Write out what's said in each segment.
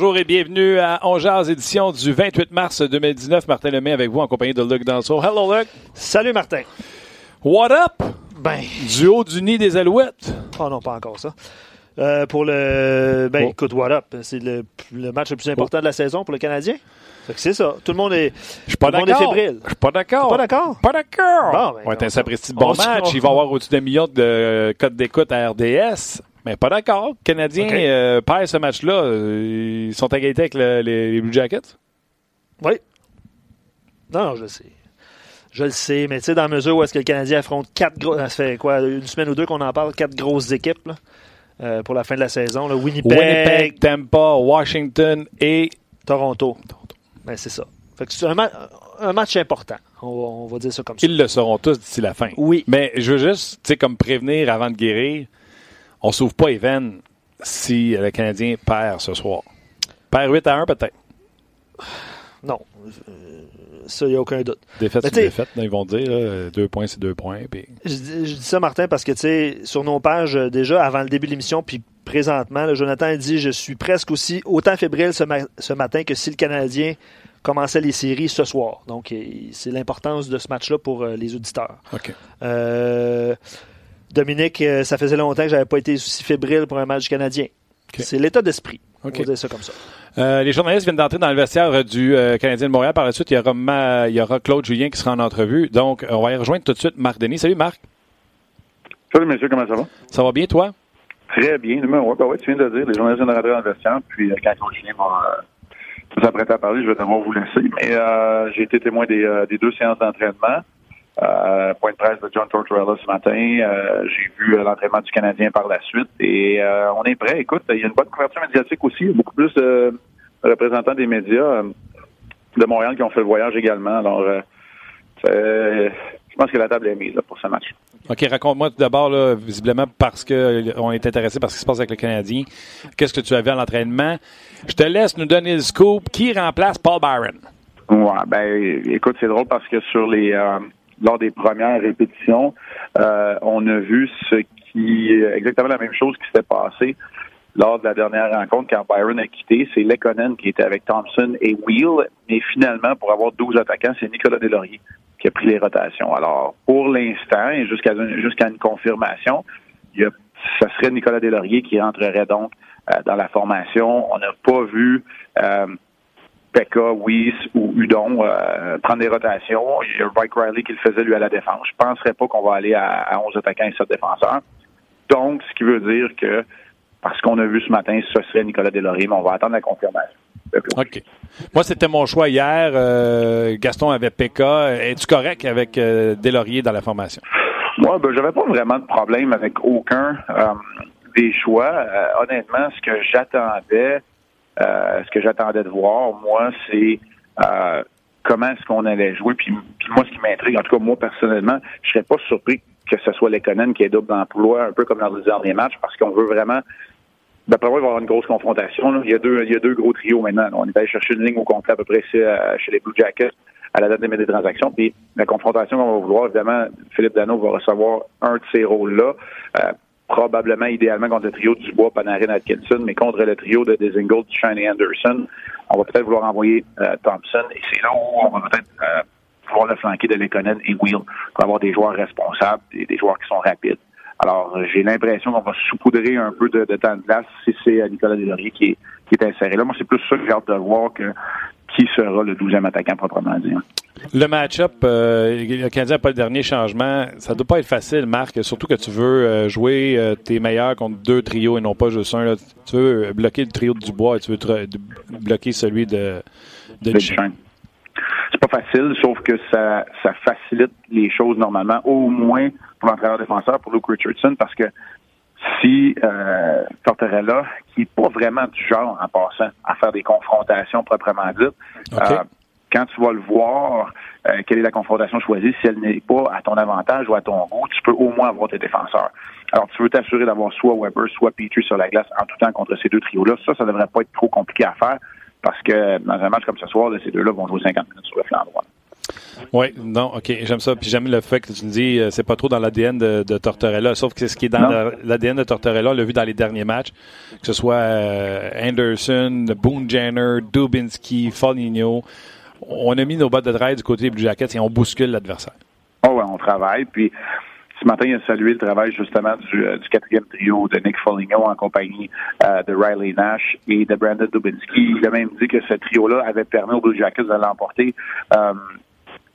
Bonjour et bienvenue à Ongears, édition du 28 mars 2019. Martin Lemay avec vous en compagnie de Luc Danso. Hello, Luc. Salut, Martin. What up? Ben. Du haut du nid des Alouettes. Oh non, pas encore ça. Euh, pour le. Ben, Oh. écoute, what up? C'est le, le match le plus important de la saison pour le Canadien. C'est ça. Tout le monde est. Je suis pas d'accord. Je suis pas d'accord. Pas d'accord? Pas d'accord. Bon, ben, on va être un sapristi de bon match. Il va y avoir au-dessus d'un million de euh, codes d'écoute à RDS. Mais pas d'accord. Le Canadien OK. euh, ce match-là. Euh, Ils sont à égalité avec le- les, les Blue Jackets? Oui. Non, je le sais. Je le sais, mais tu sais, dans la mesure où est-ce que le Canadien affronte quatre gros. Ça fait quoi, une semaine ou deux qu'on en parle, quatre grosses équipes là, euh, pour la fin de la saison. là. Winnipeg, Winnipeg, Tampa, Washington et Toronto. Ben, c'est ça. Fait que c'est un, ma- un match important. On va, on va dire ça comme ça. ils le seront tous d'ici la fin. Oui. Mais je veux juste, tu sais, comme prévenir avant de guérir, on s'ouvre pas les veines si le Canadien perd ce soir. Perd 8 à 1 peut-être. Non. Euh, ça, il n'y a aucun doute. Défaite t'sais- défaite, là, ils vont dire, là, deux points c'est deux points. Puis... Je, dis je dis ça, Martin, parce que, tu sais, sur nos pages, euh, déjà, avant le début de l'émission, puis présentement, là, Jonathan dit Je suis presque aussi autant fébrile ce, ma- ce matin que si le Canadien commençait les séries ce soir. Donc, c'est l'importance de ce match-là pour euh, les auditeurs. OK. Euh, Dominique, euh, ça faisait longtemps que j'avais pas été aussi fébrile pour un match du Canadien. C'est l'état d'esprit. On va dire ça comme ça. Euh, les journalistes viennent d'entrer dans le vestiaire euh, du euh, Canadien de Montréal. Par la suite, il y, aura Ma- il y aura Claude Julien qui sera en entrevue. Donc, on va y rejoindre tout de suite Marc Denis. Salut Marc. Salut, messieurs, comment ça va? Ça va bien, toi? Très bien. Numéro ben ouais, tu viens de le dire, les journalistes viennent de rentrer dans le vestiaire, puis euh, quand on chien va euh, s'apprêter à parler, je vais devoir vous laisser. Mais euh, j'ai été témoin des, euh, des deux séances d'entraînement. Euh, point de presse de John Tortorella ce matin. Euh, j'ai vu euh, l'entraînement du Canadien par la suite. Et euh, on est prêt. Écoute, il y a une bonne couverture médiatique aussi. Il y a beaucoup plus de représentants des médias de Montréal qui ont fait le voyage également. Alors, je pense que la table est mise là, pour ce match. OK, raconte-moi tout d'abord, visiblement, parce qu'on est intéressé par ce qui se passe avec le Canadien. Qu'est-ce que tu as vu à l'entraînement? Je te laisse nous donner le scoop. Qui remplace Paul Byron? Ouais, ben écoute, c'est drôle parce que sur les lors des premières répétitions, euh, on a vu ce qui exactement la même chose qui s'était passé lors de la dernière rencontre quand Byron a quitté. C'est Lekonen qui était avec Thompson et Wheel, mais finalement, pour avoir 12 attaquants, c'est Nicolas Deslauriers qui a pris les rotations. Alors, pour l'instant, et jusqu'à jusqu'à une confirmation, il y a, ça serait Nicolas Deslauriers qui rentrerait donc euh, dans la formation. On n'a pas vu euh, Pekka, Weiss ou Udon euh, prendre des rotations. Il y a Mike Riley qui le faisait lui à la défense. Je penserais pas qu'on va aller à, à 11 attaquants et 7 défenseurs. Donc, ce qui veut dire que parce qu'on a vu ce matin, ce serait Nicolas Deslauriers, mais on va attendre la confirmation. OK. Moi, c'était mon choix hier. Euh, Gaston avait PK. Es-tu correct avec euh, dans la formation? Moi, ben, j'avais pas vraiment de problème avec aucun euh, des choix. Honnêtement, ce que j'attendais, euh, ce que j'attendais de voir, moi, c'est euh, comment est-ce qu'on allait jouer. Puis, moi, ce qui m'intrigue, en tout cas moi personnellement, je serais pas surpris que ce soit Lekonen qui est double d'emploi, un peu comme dans les derniers matchs, parce qu'on veut vraiment. D'après moi, il va y avoir une grosse confrontation. là. Il, y a deux, il y a deux gros trios maintenant. On est allé chercher une ligne au complet à peu près euh, chez les Blue Jackets à la date des des transactions. Puis la confrontation qu'on va vouloir, évidemment, Philippe Dano va recevoir un de ces rôles-là. Euh, probablement, idéalement, contre le trio du Dubois, Panarin, Atkinson, mais contre le trio de Desingold, Duchesne et Anderson, on va peut-être vouloir envoyer euh, Thompson. Et c'est là où on va peut-être euh, vouloir le flanquer de Lekonen et Wheel pour avoir des joueurs responsables et des joueurs qui sont rapides. Alors, euh, j'ai l'impression qu'on va saupoudrer un peu de, temps de glace si c'est euh, Nicolas Deslauriers qui est, qui est inséré là. Moi, c'est plus ça que j'ai hâte de voir que qui sera le 12e attaquant proprement dit. Le match-up, euh, le Canadien n'a pas le dernier changement. Ça ne doit pas être facile, Marc, surtout que tu veux euh, jouer euh, tes meilleurs contre deux trios et non pas juste un. là. Tu veux euh, bloquer le trio de Dubois et tu veux bloquer celui de, de. C'est pas facile, sauf que ça, ça facilite les choses normalement, au moins pour l'entraîneur défenseur, pour Luke Richardson, parce que si euh, Tortorella, qui n'est pas vraiment du genre en passant à faire des confrontations proprement dites, euh, quand tu vas le voir, euh, quelle est la confrontation choisie, si elle n'est pas à ton avantage ou à ton goût, tu peux au moins avoir tes défenseurs. Alors, tu veux t'assurer d'avoir soit Weber, soit Petrie sur la glace en tout temps contre ces deux trios-là. Ça, ça devrait pas être trop compliqué à faire parce que dans un match comme ce soir, là, ces deux-là vont jouer 50 minutes sur le flanc droit. Oui, non, OK, j'aime ça. Puis j'aime le fait que tu me dis, c'est pas trop dans l'ADN de, de, Tortorella, sauf que c'est ce qui est dans l'ADN de Tortorella, on l'a vu dans les derniers matchs, que ce soit Anderson, Boone Jenner, Dubinsky, Foligno. On a mis nos bottes de travail du côté des Blue Jackets et on bouscule l'adversaire. Oh ouais, on travaille. Puis ce matin, il a salué le travail justement du, euh, du quatrième trio de Nick Foligno en compagnie euh, de Riley Nash et de Brandon Dubinsky. Il a même dit que ce trio-là avait permis aux Blue Jackets de l'emporter. Euh,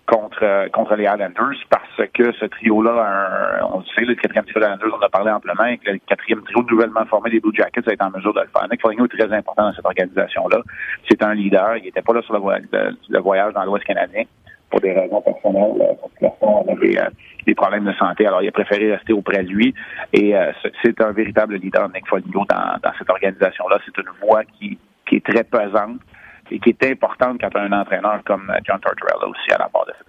contre contre les Islanders parce que ce trio-là, on le sait, le quatrième trio des Islanders, on a parlé amplement, et que le quatrième trio nouvellement formé des Blue Jackets a été en mesure de le faire. Nick Foligno est très important dans cette organisation-là. C'est un leader. Il n'était pas là sur le voyage dans l'Ouest canadien pour des raisons personnelles, qu'il avait euh, des problèmes de santé. Alors, il a préféré rester auprès de lui. Et euh, c'est un véritable leader, Nick Foligno, dans, dans cette organisation-là. C'est une voix qui, qui est très pesante et qui est importante quand tu as un entraîneur comme John Tortorella aussi à la part de ça.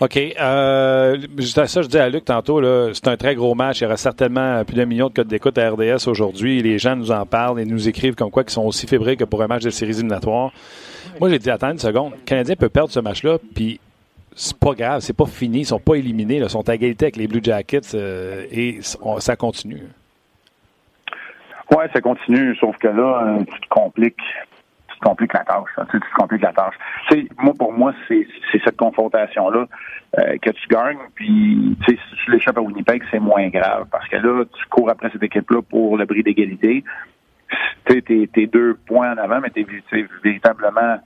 OK. Euh, juste ça, je dis à Luc tantôt, c'est un très gros match. Il y aura certainement plus d'un million de codes d'écoute à RDS aujourd'hui. Les gens nous en parlent et nous écrivent comme quoi qu'ils sont aussi fébriles que pour un match de séries éliminatoires. Moi, j'ai dit, attends une seconde. Le Canadien peut perdre ce match-là, puis c'est pas grave, c'est pas fini. Ils sont pas éliminés. Ils sont à égalité avec les Blue Jackets euh, et ça continue. Oui, ça continue, sauf que là, euh, tu te compliques te compliques la tâche. Tu, te compliques la tâche. moi, pour moi, c'est cette confrontation-là euh, que tu gagnes. Puis, si tu l'échappes à Winnipeg, c'est moins grave parce que là, tu cours après cette équipe-là pour le bris d'égalité tu t'es deux points en avant, mais t'es véritablement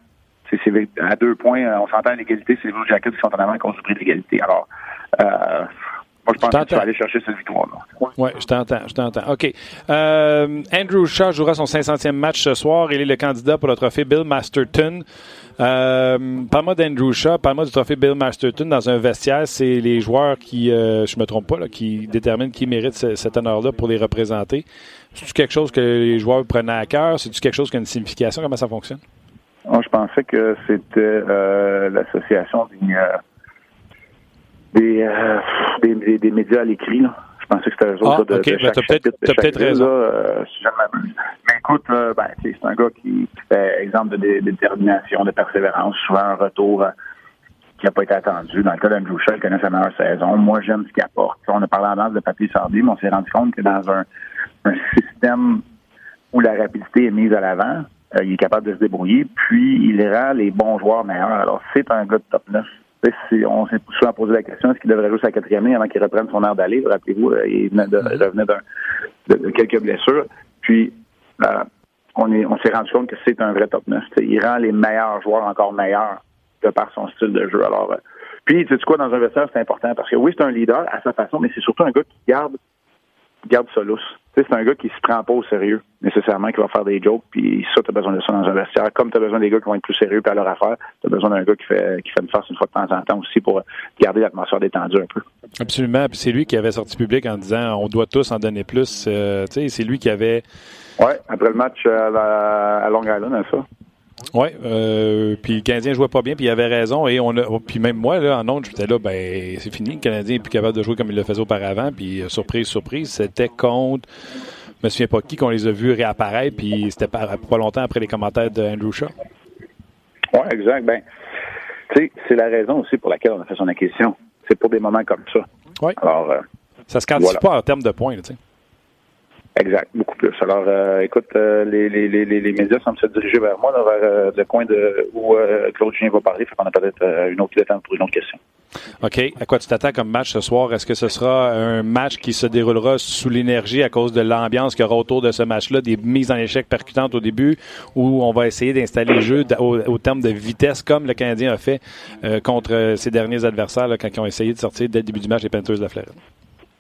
à deux points, on s'entend à l'égalité, c'est les Blue Jackets qui sont en avant à cause du prix d'égalité. Alors, euh, moi, je pense tu vas aller chercher cette victoire-là. Oui, je t'entends, je t'entends. OK. Euh, Andrew Shaw jouera son 500e match ce soir. Il est le candidat pour le trophée Bill Masterton. Euh, parle-moi d'Andrew Shaw, parle-moi du trophée Bill Masterton dans un vestiaire. C'est les joueurs qui, euh, je me trompe pas, là, qui déterminent qui mérite cet honneur-là pour les représenter. C'est-tu quelque chose que les joueurs prenaient à cœur? C'est-tu quelque chose qui a une signification? Comment ça fonctionne? Moi, je pensais que c'était euh, l'association des, euh, euh, des, des, des, médias à l'écrit. Je pensais que c'était eux autres ah, de, de, ben, chaque chapitre, de chaque peut-être raison. Là, si je Mais écoute, ben, c'est un gars qui, fait exemple de, détermination, de persévérance, souvent un retour qui n'a pas été attendu. Dans le cas d'Andrew Shaw, il connaît sa meilleure saison. Moi, j'aime ce qu'il apporte. On a parlé en base de papier sardi, mais on s'est rendu compte que dans un un système où la rapidité est mise à l'avant. Euh, il est capable de se débrouiller, puis il rend les bons joueurs meilleurs. Alors, c'est un gars de top 9. On s'est souvent posé la question est-ce qu'il devrait jouer sa quatrième année avant qu'il reprenne son air d'aller Rappelez-vous, euh, il venait de, revenait de, quelques blessures. Puis, euh, on est on s'est rendu compte que c'est un vrai top 9. il rend les meilleurs joueurs encore meilleurs de par son style de jeu. Alors, puis, tu sais quoi, dans un vestiaire, c'est important parce que oui, c'est un leader à sa façon, mais c'est surtout un gars qui garde garde ça lousse. C'est un gars qui se prend pas au sérieux, nécessairement, qui va faire des jokes, puis ça, tu as besoin de ça dans un vestiaire. Comme tu as besoin des gars qui vont être plus sérieux puis à leur affaire, tu as besoin d'un gars qui fait, qui fait une farce une fois de temps en temps aussi pour garder l'atmosphère détendue un peu. Absolument. Puis c'est lui qui avait sorti public en disant on doit tous en donner plus. Euh, c'est lui qui avait. Oui, après le match à, à Long Island, ça. Oui, euh, puis le Canadien jouait pas bien, puis il avait raison. Et on a, puis même moi, là, en ondes, j'étais là, ben c'est fini. Le Canadien n'est plus capable de jouer comme il le faisait auparavant. Puis euh, surprise, surprise, c'était contre. Je me souviens pas qui qu'on les a vus réapparaître, puis c'était pas, pas longtemps après les commentaires d'Andrew Shaw. Oui, exact. Ben, c'est la raison aussi pour laquelle on a fait son acquisition. C'est pour des moments comme ça. Oui. Alors, euh, ça se quantifie pas en termes de points, tu sais. Exact, beaucoup plus. Alors, euh, écoute, euh, les, les, les, les, médias semblent se diriger vers moi, vers euh, le coin de où Claude Julien va parler. Fait qu'on a peut-être une autre pour une autre question. OK. À quoi tu t'attends comme match ce soir? Est-ce que ce sera un match qui se déroulera sous l'énergie à cause de l'ambiance qu'il y aura autour de ce match-là, des mises en échec percutantes au début, où on va essayer d'installer le jeu au, terme de vitesse, comme le Canadien a fait contre ses derniers adversaires quand ils ont essayé de sortir dès le début du match les Panthers de la Floride?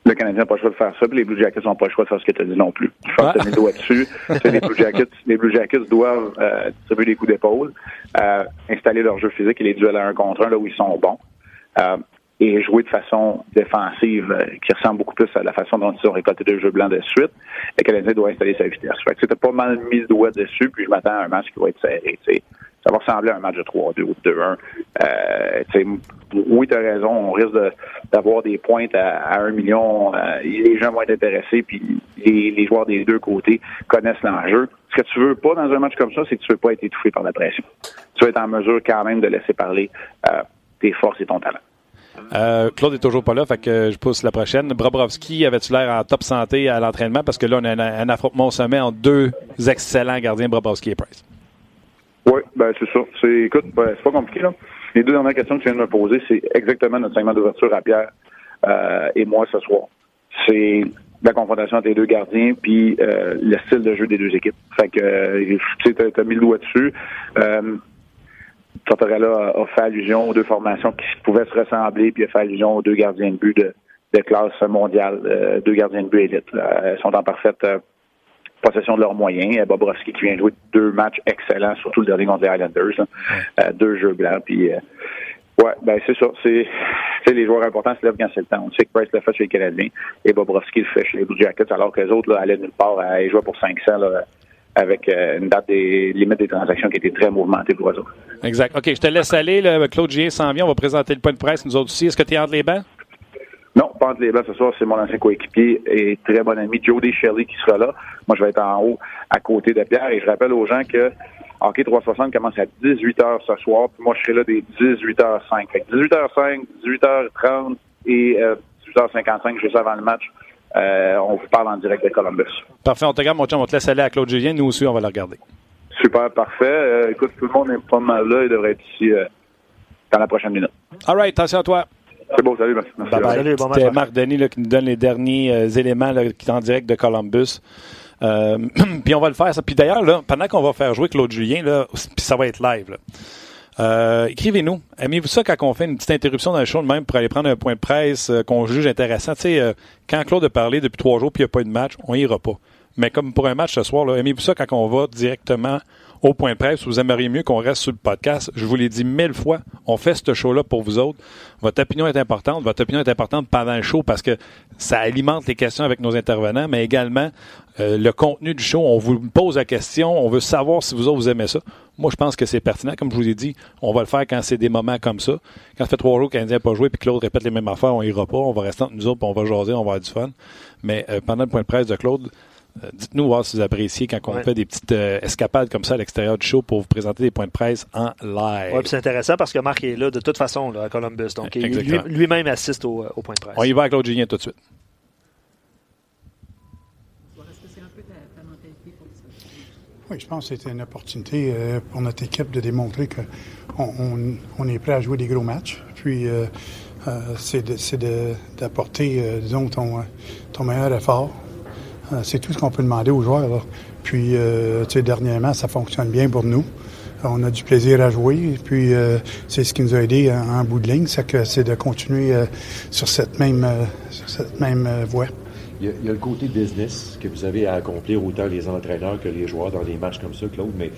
Le Canadien n'a pas le choix de faire ça, puis les Blue Jackets n'ont pas le choix de faire ce que tu as dit non plus. Je pense que tu doigts dessus. les, Blue Jackets, les Blue Jackets doivent euh, distribuer des coups d'épaule, euh, installer leur jeu physique et les duels à un contre un là où ils sont bons. Euh, et jouer de façon défensive euh, qui ressemble beaucoup plus à la façon dont ils ont récolté deux jeux blancs de suite. Le Canadien doit installer sa vitesse. Fait que c'était pas mal mis le doigt dessus, puis je m'attends à un match qui va être serré. Ça va ressembler à un match de 3-2 ou de 2-1. Euh, oui, tu as raison, on risque d'avoir des pointes à, 1 million. Euh, les gens vont être intéressés, puis les, joueurs des deux côtés connaissent l'enjeu. Ce que tu veux pas dans un match comme ça, c'est que tu veux pas être étouffé par la pression. Tu veux être en mesure quand même de laisser parler euh, tes forces et ton talent. Claude est toujours pas là, fait que je pousse la prochaine. Brobrovski, avait-tu l'air en top santé à l'entraînement? Parce que là, on a un, affrontement au sommet entre deux excellents gardiens, Brobrovski et Price. Oui, ben c'est ça. C'est, écoute, ben, c'est pas compliqué, là. Les deux dernières questions que tu viens de me poser, c'est exactement notre segment d'ouverture à Pierre euh, et moi ce soir. C'est la confrontation entre les deux gardiens, puis euh, le style de jeu des deux équipes. Fait que, euh, tu sais, t'as mis le doigt dessus. Euh, Tortorella a, fait allusion aux deux formations qui pouvaient se ressembler, puis a fait allusion aux deux gardiens de but de, de classe mondiale, euh, deux gardiens de but élite. Euh, sont en parfaite euh, possession de leurs moyens. Bobrovski qui vient jouer deux matchs excellents, surtout le dernier contre les Islanders. deux jeux blancs, puis Ouais, ben c'est ça. C'est les joueurs importants se lèvent quand c'est le temps. On sait que Price le fait chez les Canadiens et Bobrovski le fait chez les Blue Jackets, alors que les autres là, allaient nulle part. Ils jouaient pour 500 là, avec euh, une date des limites des transactions qui était très mouvementée pour eux autres. Exact. OK, je te laisse aller. Là. Claude Gien s'en vient. On va présenter le point de presse, nous autres aussi. Est-ce que tu es entre les bancs? Non, pas entre les ce soir. C'est mon ancien coéquipier et très bon ami Jody Shelley qui sera là. Moi, je vais être en haut à côté de Pierre et je rappelle aux gens que Hockey 360 commence à 18h ce soir. Puis moi, je serai là des 18h05. 18h05, 18h30 et 18h55 juste avant le match. Euh, on vous parle en direct de Columbus. Parfait, on te regarde, mon chum, on te laisse aller à Claude Julien. Nous aussi, on va le regarder. Super, parfait. Euh, écoute, tout le monde est pas mal là. Il devrait être ici euh, dans la prochaine minute. All right, attention à toi. C'est bon, salut, merci. Bye bye. Salut, bon C'était Marc Denis là, qui nous donne les derniers éléments là, qui est en direct de Columbus. puis on va le faire. Ça. Puis d'ailleurs, pendant qu'on va faire jouer Claude Julien, là, puis ça va être live. Là. Euh, écrivez-nous. Aimez-vous ça quand on fait une petite interruption dans le show de même pour aller prendre un point de presse euh, qu'on juge intéressant? Tu sais, euh, quand Claude a parlé depuis trois jours puis il n'y a pas eu de match, on ira pas. Mais comme pour un match ce soir, aimez-vous ça quand on va directement au point de presse, vous aimeriez mieux qu'on reste sur le podcast. Je vous l'ai dit mille fois, on fait ce show-là pour vous autres. Votre opinion est importante. Votre opinion est importante pendant le show parce que ça alimente les questions avec nos intervenants, mais également euh, le contenu du show. On vous pose la question, on veut savoir si vous autres vous aimez ça. Moi, je pense que c'est pertinent. Comme je vous ai dit, on va le faire quand c'est des moments comme ça. Quand ça fait trois jours qu'un n'a pas joué puis Claude répète les mêmes affaires, on ira pas. On va rester entre nous autres, puis on va jaser, on va avoir du fun. Mais euh, pendant le point de presse de Claude, dites-nous voir si vous appréciez quand on fait des petites euh, escapades comme ça à l'extérieur du show pour vous présenter des points de presse en live. Oui, c'est intéressant parce que Marc est là de toute façon là, à Columbus. Donc, lui-même assiste au, point de presse. On y va avec Claude Julien tout de suite. Oui, je pense que c'était une opportunité euh, pour notre équipe de démontrer qu'on on, est prêt à jouer des gros matchs. Puis, c'est d'apporter, disons, ton, ton meilleur effort euh, c'est tout ce qu'on peut demander aux joueurs. Puis, euh, dernièrement, ça fonctionne bien pour nous. On a du plaisir à jouer. Puis, euh, c'est ce qui nous a aidé en, bout de ligne, c'est que c'est de continuer sur cette même, cette même voie. Il y, a, il y, a, le côté business que vous avez à accomplir, autant les entraîneurs que les joueurs dans des matchs comme ça, Claude, mais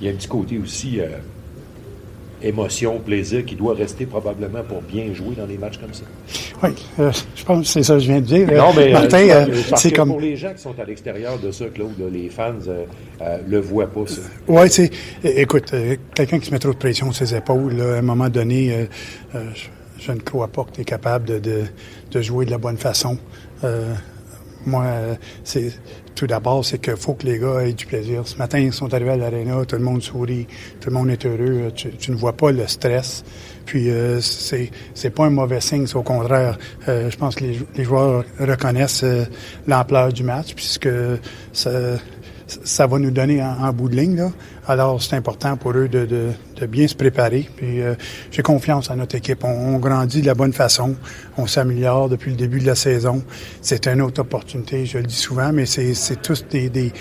il y a un petit côté aussi émotion, plaisir qui doit rester probablement pour bien jouer dans des matchs comme ça. Oui, euh, je pense que c'est ça que je viens de dire. Non, mais Martin, euh, c'est comme... pour les gens qui sont à l'extérieur de ça, Claude, les fans euh, le voient pas, ça. Oui, c'est... Écoute, quelqu'un qui se met trop de pression sur ses épaules, à un moment donné, je, ne crois pas que tu es capable de, de, de, jouer de la bonne façon. Moi, c'est tout d'abord, c'est qu'il faut que les gars aient du plaisir. Ce matin, ils sont arrivés à l'aréna, tout le monde sourit, tout le monde est heureux. Tu, ne vois pas le stress. Puis euh, c'est c'est pas un mauvais signe, c'est au contraire. Euh, je pense que les, les joueurs reconnaissent euh, l'ampleur du match, puisque ça, ça va nous donner en, bout de ligne. Là. Alors, c'est important pour eux de, bien se préparer. Puis, euh, j'ai confiance en notre équipe. On, grandit de la bonne façon. On s'améliore depuis le début de la saison. C'est une autre opportunité, je le dis souvent, mais c'est tous des,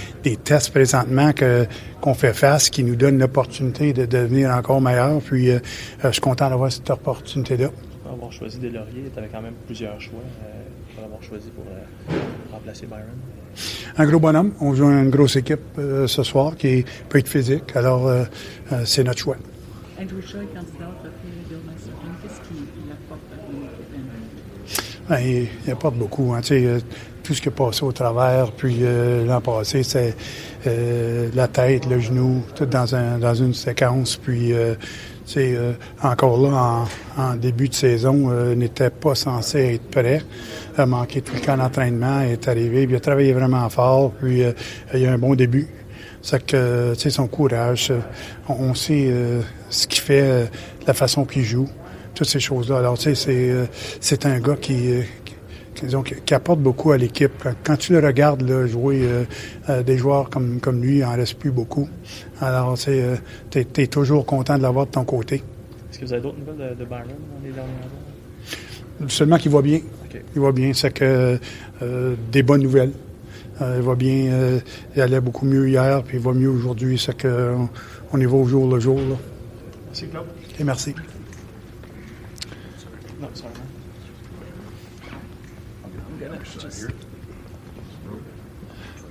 tests présentement que qu'on fait face qui nous donnent l'opportunité de devenir encore meilleur. Puis, euh, euh, je suis content d'avoir cette opportunité-là. Avoir choisi des lauriers, tu avais quand même plusieurs choix pour avoir choisi pour remplacer Byron. Un gros bonhomme. On joue une grosse équipe euh, ce soir qui peut être physique. Alors, euh, euh, c'est notre choix. Andrew Shaw, candidat qu'est-ce qu'il apporte à l'équipe? il, apporte beaucoup. Hein, tout ce qui est passé au travers, puis l'an passé, c'est la tête, le genou, tout dans, un, dans une séquence. Puis euh, encore là, en, début de saison, euh, n'était pas censé être prêt. A manqué tout le camp d'entraînement, est arrivé, il a travaillé vraiment fort, puis euh, il a un bon début. C'est que, son courage, on, sait ce qu'il fait, la façon qu'il joue. toutes ces choses-là. Alors, tu sais, c'est, c'est un gars qui, disons, qui, apporte beaucoup à l'équipe. Quand, tu le regardes là, jouer des joueurs comme, comme lui, il en reste plus beaucoup. Alors, tu es, es, toujours content de l'avoir de ton côté. Est-ce que vous avez d'autres nouvelles de, Byron dans les dernières heures? Seulement qu'il va bien. Il va bien. C'est que des bonnes nouvelles. Euh, il va bien. Euh, il allait beaucoup mieux hier, puis il va mieux aujourd'hui. C'est qu'on on y va au jour le jour. Merci, Claude. Et merci. Non,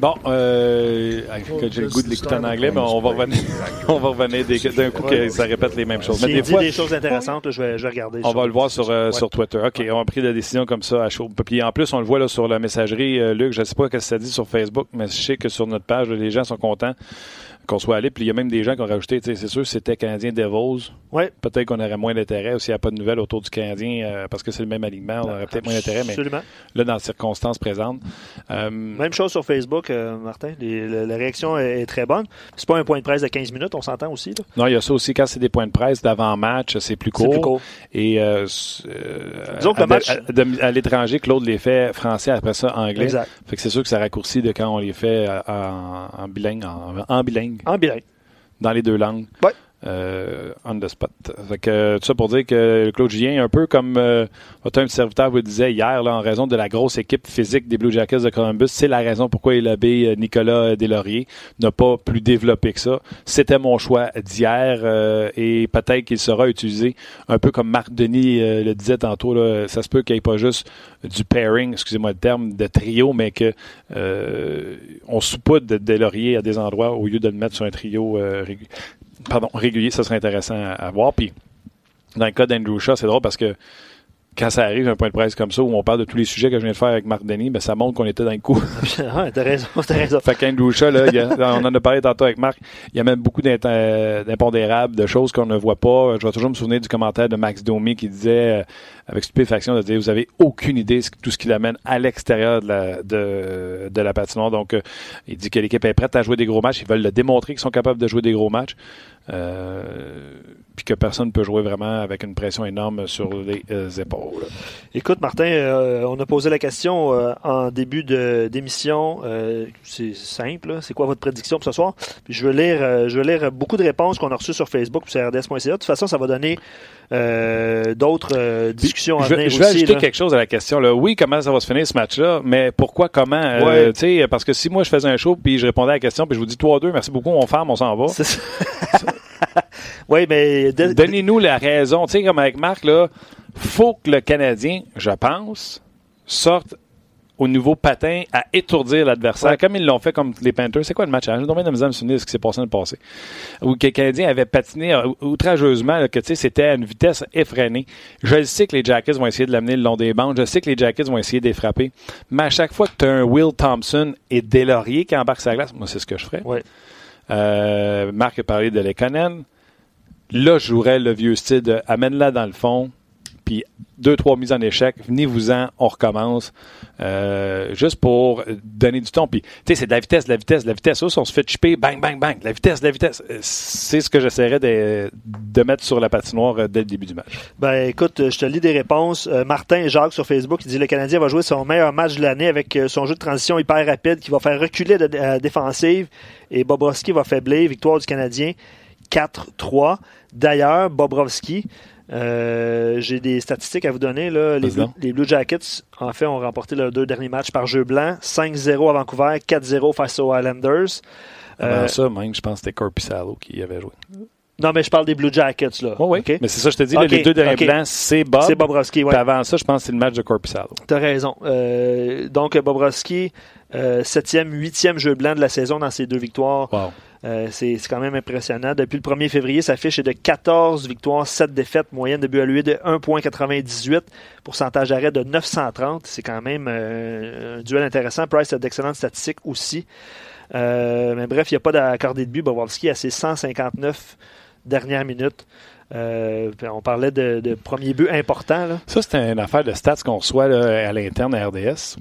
Bon, euh, j'ai le goût de l'écouter en anglais, mais on va revenir, on va revenir d'un coup que ça répète les mêmes choses. Mais des fois, des choses intéressantes, je, vais, je vais regarder. On va le voir sur, euh, sur Twitter. OK, on a pris la décision comme ça à chaud. Puis en plus, on le voit là, sur la messagerie. Euh, Luc, je ne sais pas ce que ça dit sur Facebook, mais je sais que sur notre page, les gens sont contents qu'on soit allé. Puis il y a même des gens qui ont rajouté, c'est sûr, c'était Canadien Devils. Ouais. Peut-être qu'on aurait moins d'intérêt s'il n'y a pas de nouvelles autour du Canadien euh, parce que c'est le même alignement. On aurait peut-être moins d'intérêt, mais là, dans les circonstances présentes. Euh, même chose sur Facebook, euh, Martin. la, réaction est, très bonne. C'est pas un point de presse de 15 minutes, on s'entend aussi. Là. Non, il y a ça aussi. Quand c'est des points de presse d'avant-match, c'est plus court. Plus court. Et Disons que le match... à, l'étranger, Claude les fait français, après ça anglais. Exact. Fait que c'est sûr que ça raccourcit de quand on les fait en, en bilingue. en bilingue. En bilingue. Dans les deux langues. Oui. Euh, on the spot. Fait que, tout ça pour dire que Claude Julien, un peu comme euh, votre serviteur vous disait hier, là, en raison de la grosse équipe physique des Blue Jackets de Columbus, c'est la raison pourquoi il a euh, Nicolas Deslauriers n'a pas plus développé que ça. C'était mon choix d'hier euh, et peut-être qu'il sera utilisé un peu comme Marc Denis le disait tantôt. Là, ça se peut qu'il n'y ait pas juste du pairing, excusez-moi le terme, de trio, mais que on soupoute de Deslauriers à des endroits au lieu de le mettre sur un trio régulier pardon, régulier, ça serait intéressant à, voir. Puis, dans le cas d'Andrew Shaw, c'est drôle parce que quand ça arrive, un point de presse comme ça, où on parle de tous les sujets que je viens de faire avec Marc Denis, ben, ça montre qu'on était dans le coup. ah, t'as raison, t'as raison. Fait qu'Andrew Shaw, là, on en a parlé tantôt avec Marc, il y a même beaucoup d'impondérables, de choses qu'on ne voit pas. Je vais toujours me souvenir du commentaire de Max Domi qui disait, euh, avec stupéfaction, de dire, vous avez aucune idée de tout ce qui l'amène à l'extérieur de la, de, de la patinoire. Donc, euh, il dit que l'équipe est prête à jouer des gros matchs. Ils veulent le démontrer qu'ils sont capables de jouer des gros matchs. Euh, puis que personne ne peut jouer vraiment avec une pression énorme sur les euh, épaules. Écoute, Martin, euh, on a posé la question en début d'émission. c'est simple. C'est quoi votre prédiction pour ce soir? Puis je veux lire, je veux lire beaucoup de réponses qu'on a reçues sur Facebook sur RDS.ca. De toute façon, ça va donner d'autres discussions à je, venir je vais ajouter quelque chose à la question. Là. Oui, comment ça va se finir ce match-là, mais pourquoi, comment? Parce que si moi je faisais un show puis je répondais à la question puis je vous dis 3-2, merci beaucoup, on ferme, on s'en va. Oui, mais. Donnez-nous la raison. Tu sais, comme avec Marc, là, faut que le Canadien, je pense, sorte au niveau patin à étourdir l'adversaire, comme ils l'ont fait comme les Panthers. C'est quoi le match? J'ai de misère à me souvenir de ce qui s'est passé dans le passé. Où le Canadien avait patiné euh, outrageusement, que c'était à une vitesse effrénée. Je sais que les Jackets vont essayer de l'amener le long des bandes. Je sais que les Jackets vont essayer de les frapper. Mais à chaque fois que tu as un Will Thompson et Delaurier qui embarque sa glace, moi, c'est ce que je ferais. Ouais. Euh, Marc a parlé de Lekonen. Là, je jouerais le vieux style de amène-la dans le fond, puis deux, trois mises en échec, venez-vous-en, on recommence. Euh, juste pour donner du temps. Puis, tu sais, c'est de la vitesse, de la vitesse, de la vitesse. on se fait chipper, bang, bang, bang, de la vitesse, la vitesse. Euh, c'est ce que j'essaierais de, de, mettre sur la patinoire euh, dès le début du match. Ben, écoute, je te lis des réponses. Martin et Jacques sur Facebook, il dit le Canadien va jouer son meilleur match de l'année avec son jeu de transition hyper rapide qui va faire reculer la défensive et Bobrovski va faiblir. Victoire du Canadien 4-3. D'ailleurs, Bobrovski, euh, j'ai des statistiques à vous donner. Là. Les, Blue, Jackets, en fait, ont remporté leurs deux derniers matchs par jeu blanc. 5-0 à Vancouver, 4-0 face aux Islanders. Euh, ça, même, je pense que c'était Corpusalo qui avait joué. Non, mais je parle des Blue Jackets, là. oui, Mais c'est ça, je te dis, les deux derniers blancs, c'est Bob. C'est Bobrovski, oui. avant ça, je pense que c'est le match de Corpusalo. Tu as raison. Euh, donc, Bobrovski, septième, huitième jeu blanc de la saison dans ces deux victoires. Wow. Euh, c'est quand même impressionnant. Depuis le 1er février, sa fiche est de 14 victoires, 7 défaites, moyenne de but à lui de 1,98, pourcentage d'arrêt de 930. C'est quand même euh, un duel intéressant. Price a d'excellentes statistiques aussi. Euh, mais bref, il n'y a pas d'accordé de but. Bobrovski a ses 159 dernières minutes. on parlait de, premier but important. Ça, c'est une affaire de stats qu'on reçoit à l'interne à RDS.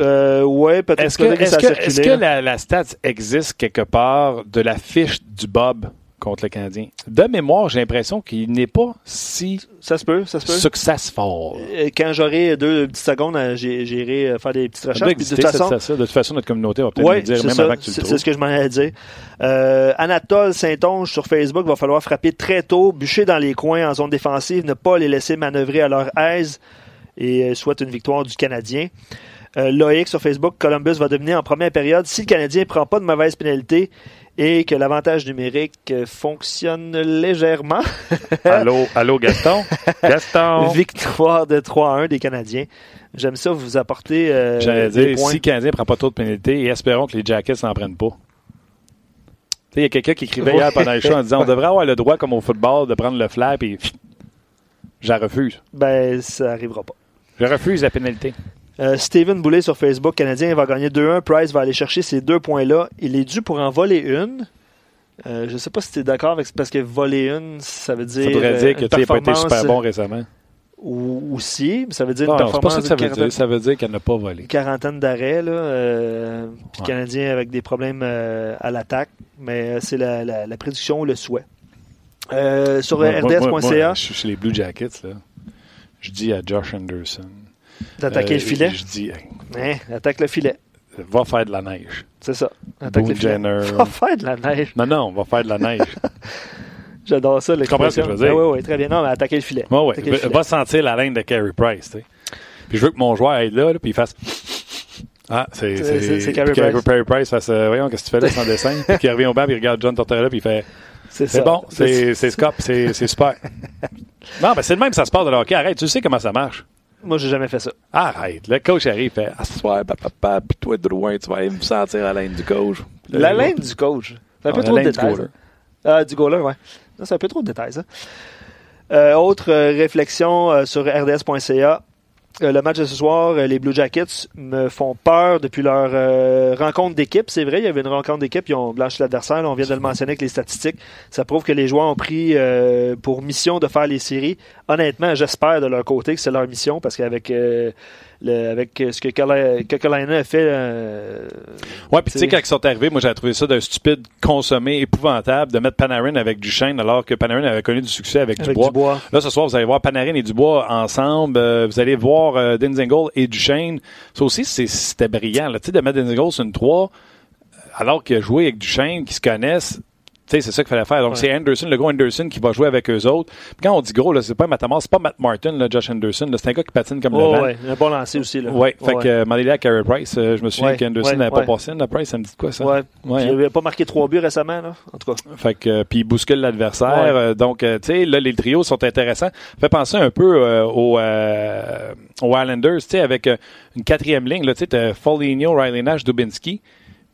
Euh, ouais, peut-être est-ce que, est-ce que, la, la, stat existe quelque part de la fiche du Bob contre le Canadien? De mémoire, j'ai l'impression qu'il n'est pas si Ça se peut, ça se peut. successful. Euh, Quand j'aurai deux petites secondes, euh, j'irai euh, faire des petites recherches. de toute façon, ça, ça. De toute façon, notre communauté va peut-être nous dire, même ça. avant que tu le C'est trouves. c'est ce que je m'en allais dire. Euh, Anatole Saint-Onge sur Facebook, va falloir frapper très tôt, bûcher dans les coins en zone défensive, ne pas les laisser manœuvrer à leur aise et souhaite une victoire du Canadien. Euh, Loïc sur Facebook, Columbus va dominer en première période si le Canadien ne prend pas de mauvaise pénalité et que l'avantage numérique euh, fonctionne légèrement. Allô, allô, Gaston? Gaston! Victoire de 3-1 des Canadiens. J'aime ça, vous apportez euh, J'allais dire, points. si le Canadien ne prend pas trop de pénalité, et espérons que les Jackets n'en prennent pas. Il y a quelqu'un qui écrivait hier pendant le show en disant on devrait avoir le droit, comme au football, de prendre le flag et je refuse. Ben, ça arrivera pas. Je refuse la pénalité. Euh, Steven Boulet sur Facebook, Canadien va gagner 2-1. Price va aller chercher ces deux points-là. Il est dû pour en voler une. Euh, je ne sais pas si tu es d'accord avec parce que voler une, ça veut dire. Ça voudrait euh, dire que une tu n'as pas été performance, super bon récemment. Ou, aussi, mais ça veut dire Non, une c'est pas performance ça que ça veut dire. Ça veut dire qu'elle n'a pas volé. quarantaine d'arrêts. Là, euh, puis Ouais. Canadien avec des problèmes euh, à l'attaque. Mais euh, c'est la, la- la prédiction ou le souhait. Euh, sur RDS.ca, Je suis chez les Blue Jackets. Là. Je dis à Josh Anderson. D'attaquer euh, le filet? Je dis, hey, Hein, attaque le filet. va faire de la neige. C'est ça. Attaque Boone le filet. Jenner. Va faire de la neige. Non, non, on va faire de la neige. J'adore ça. comprends ce que je veux dire? Oui, oui, très bien. Non, mais attaquer le filet. Ouais, ouais. Attaquer le Va, filet. va sentir la laine de Carey Price. tu sais. Puis je veux que mon joueur aille là, là puis il fasse. Ah, c'est. Carey Price. Carey Price fasse. euh, voyons, qu'est-ce que tu fais là sans dessin? Puis qu'il revient au banc, puis il regarde John Tortorella, puis il fait. C'est ça. bon, c'est Scott, c'est super. non, ben c'est le même, ça se passe de hockey. Arrête, tu sais comment ça marche. Moi, j'ai jamais fait ça. Arrête. Le coach arrive, fait Ah, ce soir, papa, puis toi, Drouin, tu vas aller me sentir la laine du coach. Là, La laine du coach. C'est un Ah, peu trop de du détails. goaler. Ah, du goaler, ouais. C'est un peu trop de détails, ça. Euh, autre euh, réflexion euh, sur rds.ca. Euh, le match de ce soir, euh, les Blue Jackets me font peur depuis leur euh, rencontre d'équipe. C'est vrai, il y avait une rencontre d'équipe, ils ont blanchi l'adversaire. On vient de le mentionner avec les statistiques. Ça prouve que les joueurs ont pris euh, pour mission de faire les séries. Honnêtement, j'espère de leur côté que c'est leur mission parce qu'avec euh, le- avec euh, ce que Carolina que Carolina a fait, euh, Ouais, puis tu sais, quand ils sont arrivés, moi, j'avais trouvé ça d'un stupide consommé épouvantable de mettre Panarin avec Duchesne alors que Panarin avait connu du succès avec, avec Dubois. Dubois. Là, ce soir, vous allez voir Panarin et Dubois ensemble. Euh, vous allez voir euh, Denzingle et Duchesne. Ça aussi, c'est- c'était brillant. Tu sais, de mettre Denzingle sur une 3, alors qu'il a joué avec Duchesne, qui se connaissent. C'est ça qu'il fallait faire. Donc, Ouais. c'est Anderson, le gros Anderson, qui va jouer avec eux autres. Puis quand on dit gros, là, c'est pas Matamar, c'est pas Matt Martin, là, Josh Anderson. C'est un gars qui patine comme le Oh, vent. ouais, un bon lancer aussi. Là. Ouais, fait Ouais. que euh, demandez-le à Carey Price. Euh, je me souviens qu'Anderson n'avait pas passé la Price, ça me dit quoi ça? Ouais. Puis hein. Il n'avait pas marqué trois buts récemment, là. En tout cas. Fait que euh, puis il bouscule l'adversaire. Euh, donc euh, tu sais là les trios sont intéressants. Fait penser un peu aux, aux Islanders, tu sais avec une quatrième ligne là, tu sais Foligno, Riley Nash, Dubinsky.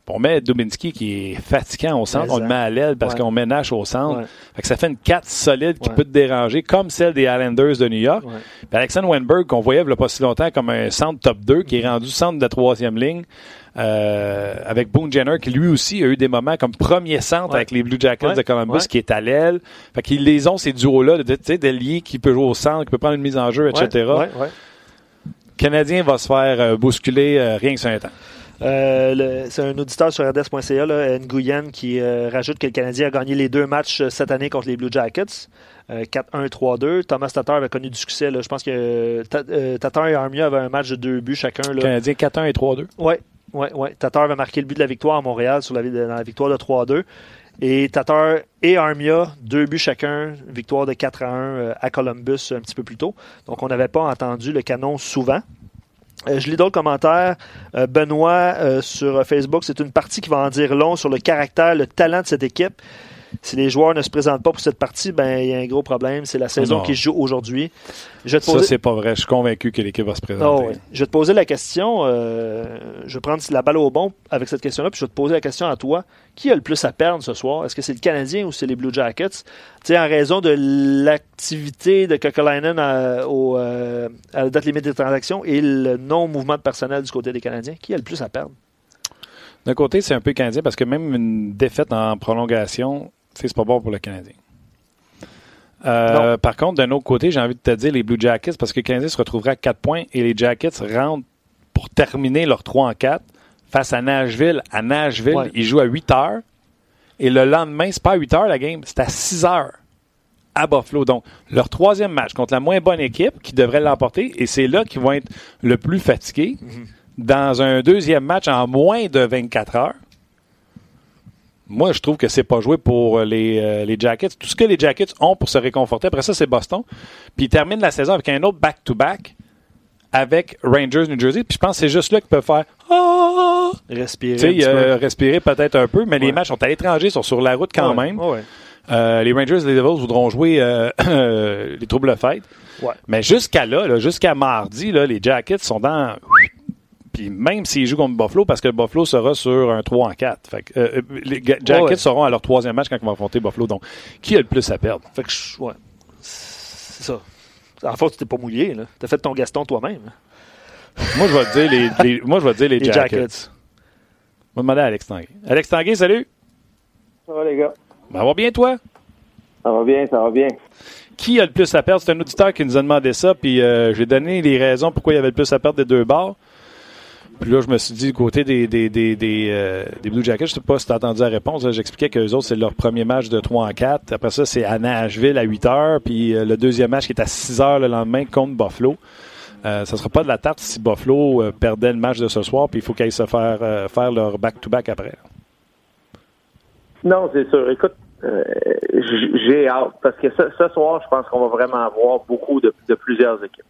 On met Dubinsky qui est fatigant au centre, on le met à l'aile parce Ouais. qu'on met Nash au centre. Ouais. Fait que ça fait une 4 solide qui Ouais. peut te déranger, comme celle des Islanders de New York. Puis Alexandre Wenberg, qu'on voyait il y a pas si longtemps comme un centre top 2, qui est rendu centre de troisième ligne, euh, avec Boone Jenner, qui lui aussi a eu des moments comme premier centre Ouais. avec les Blue Jackets Ouais. de Columbus, Ouais. qui est à l'aile. Fait qu'ils les ont, ces duos-là, de- d'ailier qui peut jouer au centre, qui peut prendre une mise en jeu, etc. Le Canadien va se faire euh, bousculer euh, rien que sur un temps. Euh, c'est un auditeur sur RDS.ca, Nguyen, qui euh, rajoute que le Canadien a gagné les deux matchs euh, cette année contre les Blue Jackets. Euh, 4-1, 3-2. Thomas Tatar avait connu du succès. là. Je pense que Ta- Tatar et Armia avaient un match de deux buts chacun. Le. Canadien 4-1 et 3-2. Ouais, ouais, ouais. Tatar avait marqué le but de la victoire à Montréal sur la, dans la victoire de 3-2. Et Tatar et Armia, deux buts chacun, victoire de 4 à 1 euh, à Columbus un petit peu plus tôt. Donc on n'avait pas entendu le canon souvent. Euh, je lis d'autres commentaires. Euh, Benoît euh, sur Facebook, c'est une partie qui va en dire long sur le caractère, le talent de cette équipe. Si les joueurs ne se présentent pas pour cette partie, ben il y a un gros problème. C'est la saison Non. qui se joue aujourd'hui. Je vais te Ça, c'est pas vrai. Je suis convaincu que l'équipe va se présenter. ouais. Je vais te poser la question. euh, je vais prendre la balle au bon avec cette question-là, puis je vais te poser la question à toi. Qui a le plus à perdre ce soir? Est-ce que c'est le Canadien ou c'est les Blue Jackets? En raison de l'activité de Kokolainen à, au, euh, à la date limite des transactions et le non-mouvement de personnel du côté des Canadiens, qui a le plus à perdre? D'un côté, c'est un peu canadien parce que même une défaite en prolongation, c'est pas bon pour le Canadien. Euh, par contre, d'un autre côté, j'ai envie de te dire les Blue Jackets parce que le Canadien se retrouvera à 4 points et les Jackets rentrent pour terminer leur 3 en 4 face à Nashville. À Nashville, Ouais. ils jouent à 8 heures. Et le lendemain, c'est pas à 8 heures la game, c'est à 6 heures à Buffalo. Donc, leur troisième match contre la moins bonne équipe qui devrait l'emporter, et c'est là qu'ils vont être le plus fatigués. Dans un deuxième match en moins de 24 heures, moi, je trouve que c'est pas joué pour les, euh, les Jackets. Tout ce que les Jackets ont pour se réconforter, après ça, c'est Boston. Puis ils terminent la saison avec un autre back-to-back avec Rangers New Jersey. Puis je pense que c'est juste là qu'ils peuvent faire ah! Respirer. Euh, respirer peut-être un peu, mais les matchs sont à l'étranger, sont sur la route quand Ouais, même. ouais. Euh, les Rangers et les Devils voudront jouer euh, les troubles fêtes. Mais jusqu'à là, là, jusqu'à mardi, là, les Jackets sont dans. Puis même s'ils jouent contre Buffalo, parce que Buffalo sera sur un 3 en 4. Fait que, euh, les Ga- Jackets ouais. seront à leur troisième match quand ils vont affronter Buffalo. Donc, qui a le plus à perdre? Fait que je- ouais. C'est ça. En fait, tu t'es pas mouillé, là. T'as fait ton Gaston toi-même. Moi, je vais te dire les, les- moi, je vais te dire les, Les Jackets. Jackets. On va demander à Alex Tanguay. Alex Tanguay, salut. Ça va, les gars? Ben, va bien, toi? Ça va bien, ça va bien. Qui a le plus à perdre? C'est un auditeur qui nous a demandé ça, puis euh, j'ai donné les raisons pourquoi il y avait le plus à perdre des deux bords. Puis là, je me suis dit, du côté des, des, des, des, euh, des Blue Jackets, je sais pas si tu as entendu la réponse. J'expliquais qu'eux autres, c'est leur premier match de 3 en 4. Après ça, c'est à Nashville à 8 heures. Puis euh, le deuxième match qui est à 6 heures le lendemain contre Buffalo. Euh, ça sera pas de la tarte si Buffalo perdait le match de ce soir. Puis il faut qu'ils se faire, faire leur back-to-back après. Non, c'est sûr. Écoute, j'ai hâte parce que ce, ce soir, je pense qu'on va vraiment avoir beaucoup de, de plusieurs équipes.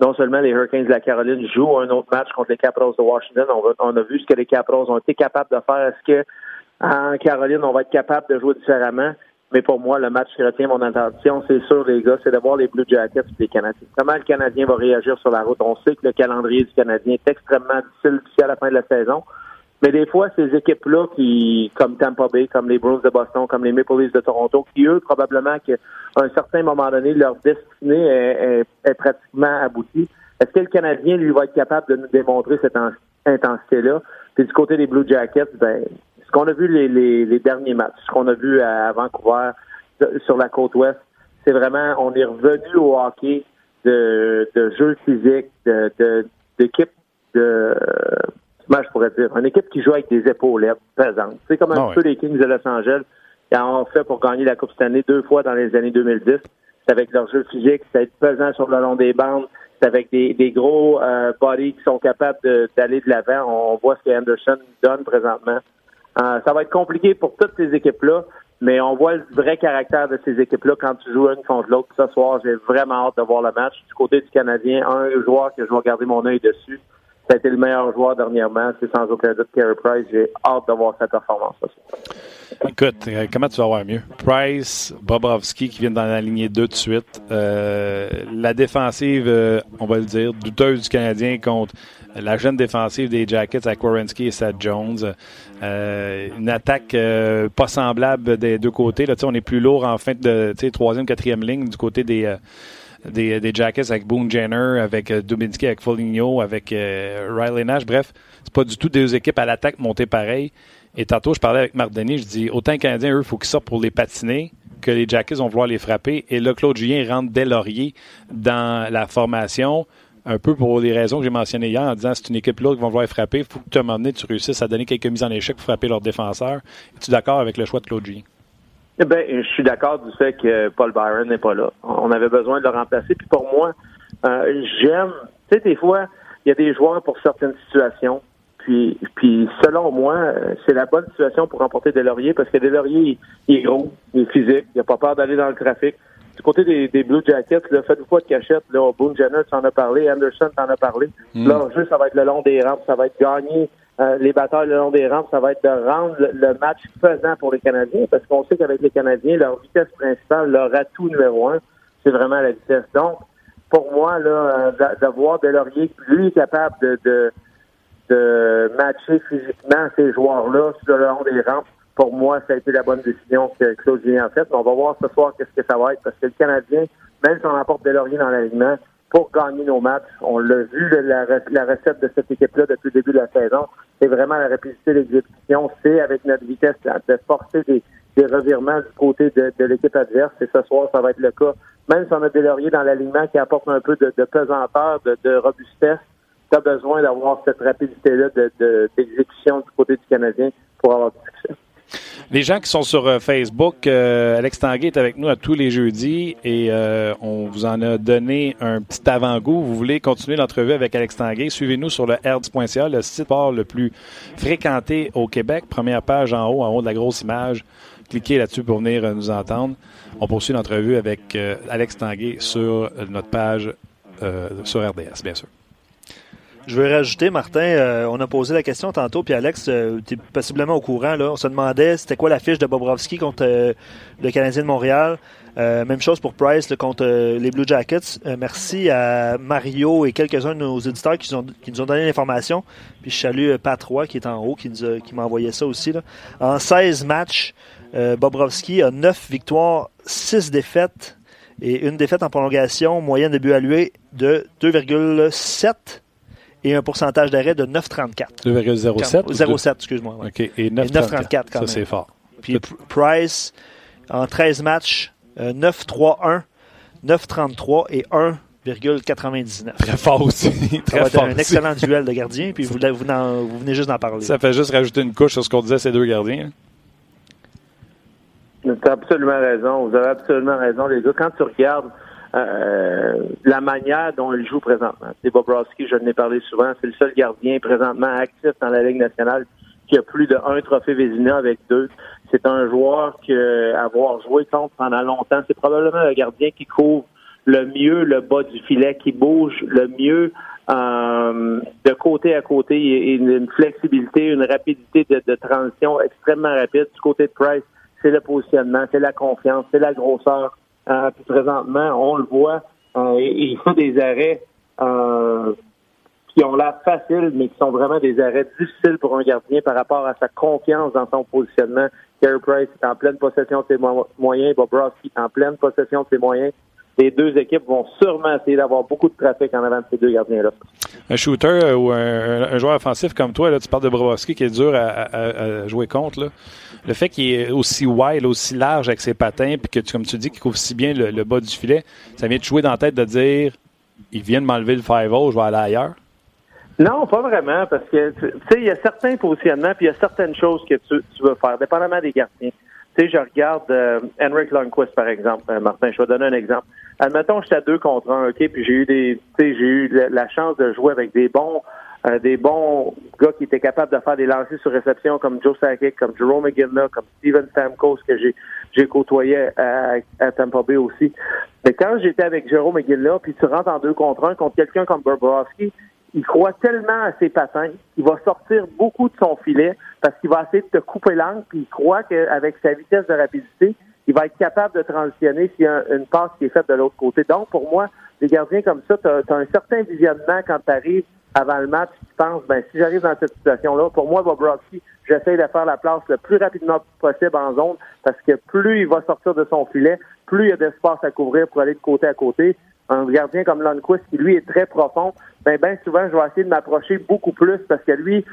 Non seulement les Hurricanes de la Caroline jouent un autre match contre les Capitals de Washington, on, a vu ce que les Capitals ont été capables de faire. Est-ce que en Caroline, on va être capable de jouer différemment? Mais pour moi, le match qui retient mon attention, c'est sûr, les gars, c'est de voir les Blue Jackets et les Canadiens. Comment le Canadien va réagir sur la route? On sait que le calendrier du Canadien est extrêmement difficile d'ici à la fin de la saison. Mais des fois, ces équipes-là, qui, comme Tampa Bay, comme les Bruins de Boston, comme les Maple Leafs de Toronto, qui eux, probablement qu'à un certain moment donné, leur destinée est, pratiquement aboutie. Est-ce que le Canadien, lui, va être capable de nous démontrer cette in- intensité-là? Puis du côté des Blue Jackets, ben, ce qu'on a vu les, derniers matchs, ce qu'on a vu à Vancouver, sur la côte ouest, c'est vraiment, on est revenu au hockey de, de jeu physique, d'équipe de, comment je pourrais dire, une équipe qui joue avec des épaulettes pesantes. C'est comme un Ah ouais. peu les Kings de Los Angeles qui ont fait pour gagner la Coupe Stanley deux fois dans les années 2010. C'est avec leur jeu physique, c'est être pesant sur le long des bandes, c'est avec des, des gros euh, bodies qui sont capables d'aller de l'avant. On voit ce que Anderson donne présentement. Euh, ça va être compliqué pour toutes ces équipes-là, mais on voit le vrai caractère de ces équipes-là quand tu joues une contre l'autre. Ce soir, j'ai vraiment hâte de voir le match. Du côté du Canadien, un joueur que je vais garder mon œil dessus, ça a été le meilleur joueur dernièrement, c'est sans aucun doute Carey Price. J'ai hâte de voir sa performance. Écoute, euh, comment tu vas avoir mieux? Price, Bobrovski qui viennent la lignée 2 de suite. Euh, la défensive, euh, on va le dire, douteuse du Canadien contre la jeune défensive des Jackets avec Warrenski et Seth Jones. Euh, une attaque euh, pas semblable des deux côtés. Là, on est plus lourd en fin de troisième, quatrième ligne du côté des, des, Jackets avec Boone Jenner, avec euh, Dubinsky, avec Foligno, avec euh, Riley Nash. Bref, c'est pas du tout deux équipes à l'attaque montées pareil. Et tantôt, je parlais avec Marc Denis, je dis autant les Canadiens, eux, il faut qu'ils sortent pour les patiner que les Jackets vont vouloir les frapper. Et là, Claude Julien rentre dès Laurier dans la formation, un peu pour les raisons que j'ai mentionnées hier, en disant c'est une équipe là qui vont vouloir les frapper. Il faut que tu, moment tu réussisses à donner quelques mises en échec pour frapper leurs défenseurs. Es-tu d'accord avec le choix de Claude Julien? Eh ben, je suis d'accord du fait que Paul Byron n'est pas là. On avait besoin de le remplacer. Puis pour moi, euh, j'aime. Tu sais, des fois, il y a des joueurs pour certaines situations. Puis, puis selon moi, euh, c'est la bonne situation pour remporter des lauriers parce que des lauriers, il est gros, il est physique, il n'a pas peur d'aller dans le trafic. Du côté des, des Blue Jackets, là, faites-vous pas de cachette. Là, Boone Jenner, tu en as parlé, Anderson, tu en as parlé. Leur jeu, ça va être le long des rampes, ça va être gagner euh, les batailles le long des rampes, ça va être de rendre le, match pesant pour les Canadiens parce qu'on sait qu'avec les Canadiens, leur vitesse principale, leur atout numéro un, c'est vraiment la vitesse. Donc, pour moi, là, euh, Delaurier, lui capable de, de, de matcher physiquement ces joueurs-là sur le long des rampes, pour moi, ça a été la bonne décision que Claude Julien a faite. On va voir ce soir qu'est-ce que ça va être, parce que le Canadien, même si on apporte Delaurier dans l'alignement, pour gagner nos matchs, on l'a vu, la, la recette de cette équipe-là depuis le début de la saison, c'est vraiment la rapidité d'exécution, c'est avec notre vitesse de forcer des, des revirements du côté de, l'équipe adverse, et ce soir, ça va être le cas. Même si on a Delaurier dans l'alignement qui apporte un peu de, pesanteur, de, de robustesse, tu as besoin d'avoir cette rapidité-là de- de- d'exécution du côté du Canadien pour avoir du succès. Les gens qui sont sur euh, Facebook, euh, Alex Tanguay est avec nous à tous les jeudis et euh, on vous en a donné un petit avant-goût. Vous voulez continuer l'entrevue avec Alex Tanguay, suivez-nous sur le hertz.ca, le site sport le plus fréquenté au Québec. Première page en haut, en haut de la grosse image. Cliquez là-dessus pour venir nous entendre. On poursuit l'entrevue avec Alex Tanguay sur notre page sur RDS, bien sûr. Je veux rajouter, Martin, euh, on a posé la question tantôt, puis Alex, euh, tu es possiblement au courant. Là, on se demandait c'était quoi la fiche de Bobrovski contre euh, le Canadien de Montréal. même chose pour Price contre les Blue Jackets. merci à Mario et quelques-uns de nos éditeurs qui, ont, qui nous ont donné l'information. Puis je salue Pat Roy qui est en haut, qui, qui m'a envoyé ça aussi. Là. En 16 matchs, Bobrovski a 9 victoires, 6 défaites et une défaite en prolongation, moyenne de but alloué de 2,7 et un pourcentage d'arrêt de 9,34. 2,07? 0,7, excuse-moi. OK. Et 9,34 quand même. Ça, c'est fort. Puis Price, en 13 matchs, 9,31, 9,33 et 1,99. Très fort aussi. Très fort. un excellent duel de gardiens, puis vous, vous, vous venez juste d'en parler. Ça fait juste rajouter une couche sur ce qu'on disait ces deux gardiens. Tu as absolument raison. Vous avez absolument raison, les gars. Quand tu regardes euh, la manière dont il joue présentement. C'est Bobrovski, je l'ai parlé souvent, c'est le seul gardien présentement actif dans la Ligue nationale qui a plus de un trophée Vézina avec deux. C'est un joueur que avoir joué contre pendant longtemps, c'est probablement le gardien qui couvre le mieux le bas du filet, qui bouge le mieux euh, de côté à côté. Il y a une flexibilité, une rapidité de transition extrêmement rapide. Du côté de Price, c'est le positionnement, c'est la confiance, c'est la grosseur. Euh, présentement, on le voit, euh, il fait des arrêts euh, qui ont l'air faciles, mais qui sont vraiment des arrêts difficiles pour un gardien par rapport à sa confiance dans son positionnement. Carey Price est en pleine possession de ses moyens, Bobrovski est en pleine possession de ses moyens. Les deux équipes vont sûrement essayer d'avoir beaucoup de trafic en avant de ces deux gardiens-là. Un shooter ou un, joueur offensif comme toi, là, tu parles de Bobrovski qui est dur à, jouer contre. Là le fait qu'il est aussi wide, aussi large avec ses patins, puis que, tu, comme tu dis, qu'il couvre si bien le, bas du filet, ça vient de jouer dans la tête de dire il vient de m'enlever le 5-0, je vais aller ailleurs? Non, pas vraiment, parce que, tu sais, il y a certains positionnements, puis il y a certaines choses que tu, veux faire, dépendamment des gardiens. Tu sais, je regarde euh, Henrik Lundqvist, par exemple, euh, Martin, je vais donner un exemple. Admettons, j'étais à deux contre un, OK, puis j'ai eu des, tu sais, j'ai eu la, chance de jouer avec des bons euh, des bons gars qui étaient capables de faire des lancers sur réception comme Joe Sakic, comme Jerome McGinley, comme Steven Stamkos que j'ai j'ai côtoyé à, à, Tampa Bay aussi. Mais quand j'étais avec Jerome McGinley, puis tu rentres en deux contre un contre quelqu'un comme Bobrovsky, il croit tellement à ses patins qu'il va sortir beaucoup de son filet parce qu'il va essayer de te couper l'angle, puis il croit qu'avec sa vitesse de rapidité, il va être capable de transitionner s'il y a une passe qui est faite de l'autre côté. Donc, pour moi, les gardiens comme ça, tu as, un certain visionnement quand tu arrives avant le match, tu penses, ben, si j'arrive dans cette situation-là, pour moi, Bobrovski, j'essaie de faire la place le plus rapidement possible en zone parce que plus il va sortir de son filet, plus il y a d'espace à couvrir pour aller de côté à côté. Un gardien comme Lundqvist, qui lui est très profond, ben, ben souvent, je vais essayer de m'approcher beaucoup plus parce que lui,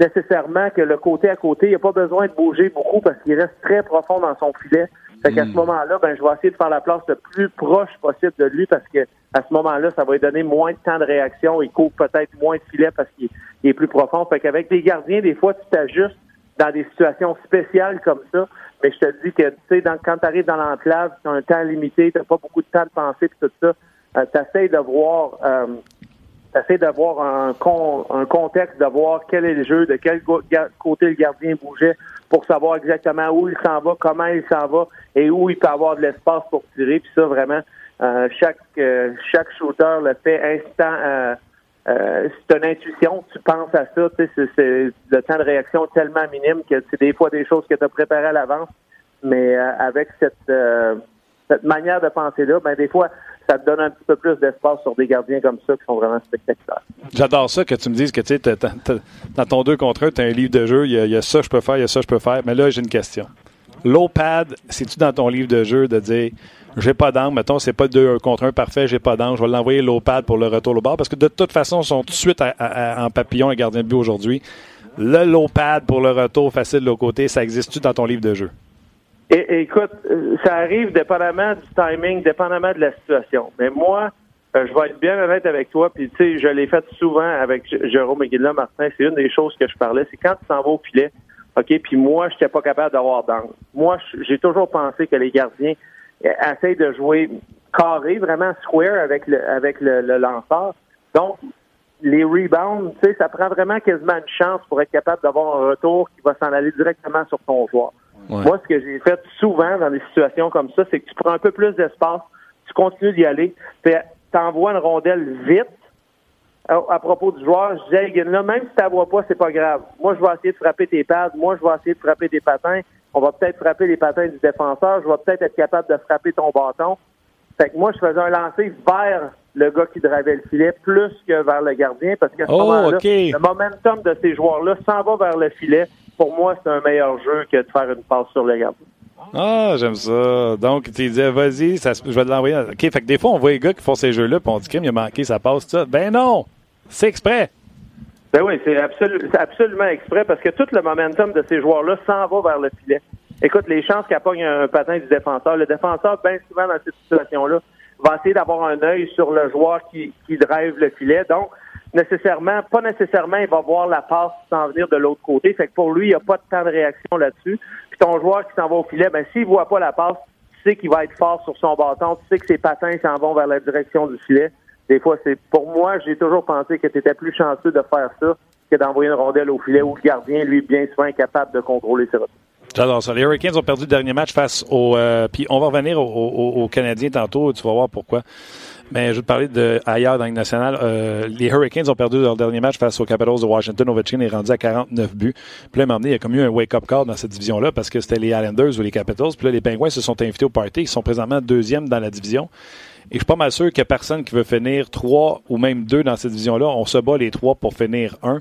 nécessairement, que le côté à côté, il n'a pas besoin de bouger beaucoup parce qu'il reste très profond dans son filet. Fait qu'à ce hmm. moment-là, ben, je vais essayer de faire la place le plus proche possible de lui parce que à ce moment-là, ça va lui donner moins de temps de réaction. Il couvre peut-être moins de filets parce qu'il est plus profond. Fait qu'avec des gardiens, des fois, tu t'ajustes dans des situations spéciales comme ça. Mais je te dis que, tu sais, quand tu arrives dans l'enclave, tu as un temps limité, tu n'as pas beaucoup de temps de penser puis tout ça. Euh, tu essaies de voir euh, Essaye d'avoir un, un contexte, de voir quel est le jeu, de quel côté le gardien bougeait pour savoir exactement où il s'en va, comment il s'en va et où il peut avoir de l'espace pour tirer. Puis ça, vraiment, euh, chaque euh, chaque shooter le fait instant. Euh, euh, c'est une intuition, tu penses à ça, tu sais, c'est le temps de réaction tellement minime que c'est des fois des choses que tu as préparées à l'avance, mais avec cette cette manière de penser là, ben des fois ça te donne un petit peu plus d'espace sur des gardiens comme ça qui sont vraiment spectaculaires. J'adore ça que tu me dises que tu dans ton 2 contre 1, tu as un livre de jeu, il y, a, ça je peux faire, il y a ça je peux faire. Mais là, j'ai une question. Low pad, c'est-tu dans ton livre de jeu de dire j'ai pas d'angle, mettons, c'est pas 2 contre 1 parfait, j'ai pas d'angle, je vais l'envoyer low pad pour le retour au bord? Parce que de toute façon, ils sont tout de suite en papillon et gardien de but aujourd'hui. Le low pad pour le retour facile de l'autre côté, ça existe-tu dans ton livre de jeu? Et, écoute, euh, ça arrive dépendamment du timing, dépendamment de la situation. Mais moi, euh, je vais être bien honnête avec toi, puis tu sais, je l'ai fait souvent avec Jérôme McGill Martin. C'est une des choses que je parlais, c'est quand tu t'en vas au filet, OK? Puis moi, je n'étais pas capable d'avoir d'angle. Moi, j'ai toujours pensé que les gardiens essayent de jouer carré, vraiment square avec le, avec le, lanceur. Donc, les rebounds, tu sais, ça prend vraiment quasiment une chance pour être capable d'avoir un retour qui va s'en aller directement sur ton joueur. Moi, ce que j'ai fait souvent dans des situations comme ça, c'est que tu prends un peu plus d'espace, tu continues d'y aller, tu envoies une rondelle vite. À, propos du joueur, je disais, là, même si tu ne vois pas, c'est pas grave. Moi, je vais essayer de frapper tes pads. Moi, je vais essayer de frapper des patins. On va peut-être frapper les patins du défenseur. Je vais peut-être être capable de frapper ton bâton. Fait que moi, je faisais un lancer vers le gars qui dravait le filet plus que vers le gardien parce qu'à ce oh, moment-là, le momentum de ces joueurs-là s'en va vers le filet. Pour moi, c'est un meilleur jeu que de faire une passe sur le gardien. Ah, j'aime ça. Donc, tu disais, vas-y, je vais te l'envoyer. OK, fait que des fois, on voit les gars qui font ces jeux-là, puis on dit, qu'il a manqué, ça passe, ça. Ben non! C'est exprès. Ben oui, c'est absolument exprès parce que tout le momentum de ces joueurs-là s'en va vers le filet. Écoute, les chances qu'il pogne un patin du défenseur, le défenseur, bien souvent dans cette situation-là, va essayer d'avoir un œil sur le joueur qui, qui drive le filet. Donc, nécessairement, pas nécessairement, il va voir la passe s'en venir de l'autre côté. Fait que pour lui, il n'y a pas de temps de réaction là-dessus. Puis ton joueur qui s'en va au filet, ben s'il voit pas la passe, tu sais qu'il va être fort sur son bâton, tu sais que ses patins s'en vont vers la direction du filet. Des fois, c'est pour moi, j'ai toujours pensé que tu étais plus chanceux de faire ça que d'envoyer une rondelle au filet où le gardien, lui, bien souvent, incapable de contrôler ses retours. J'adore ça. Les Hurricanes ont perdu le dernier match face au. Euh, puis on va revenir aux, Canadiens tantôt. Tu vas voir pourquoi. Mais je vais te parler de ailleurs dans le national. Euh, les Hurricanes ont perdu leur dernier match face aux Capitals de Washington. Ovechkin est rendu à 49 buts. Puis là, il y a comme eu un wake-up call dans cette division-là parce que c'était les Islanders ou les Capitals. Puis là, les Penguins se sont invités au party. Ils sont présentement deuxième dans la division. Et je suis pas mal sûr qu'il n'y a personne qui veut finir trois ou même deux dans cette division-là. On se bat les trois pour finir un.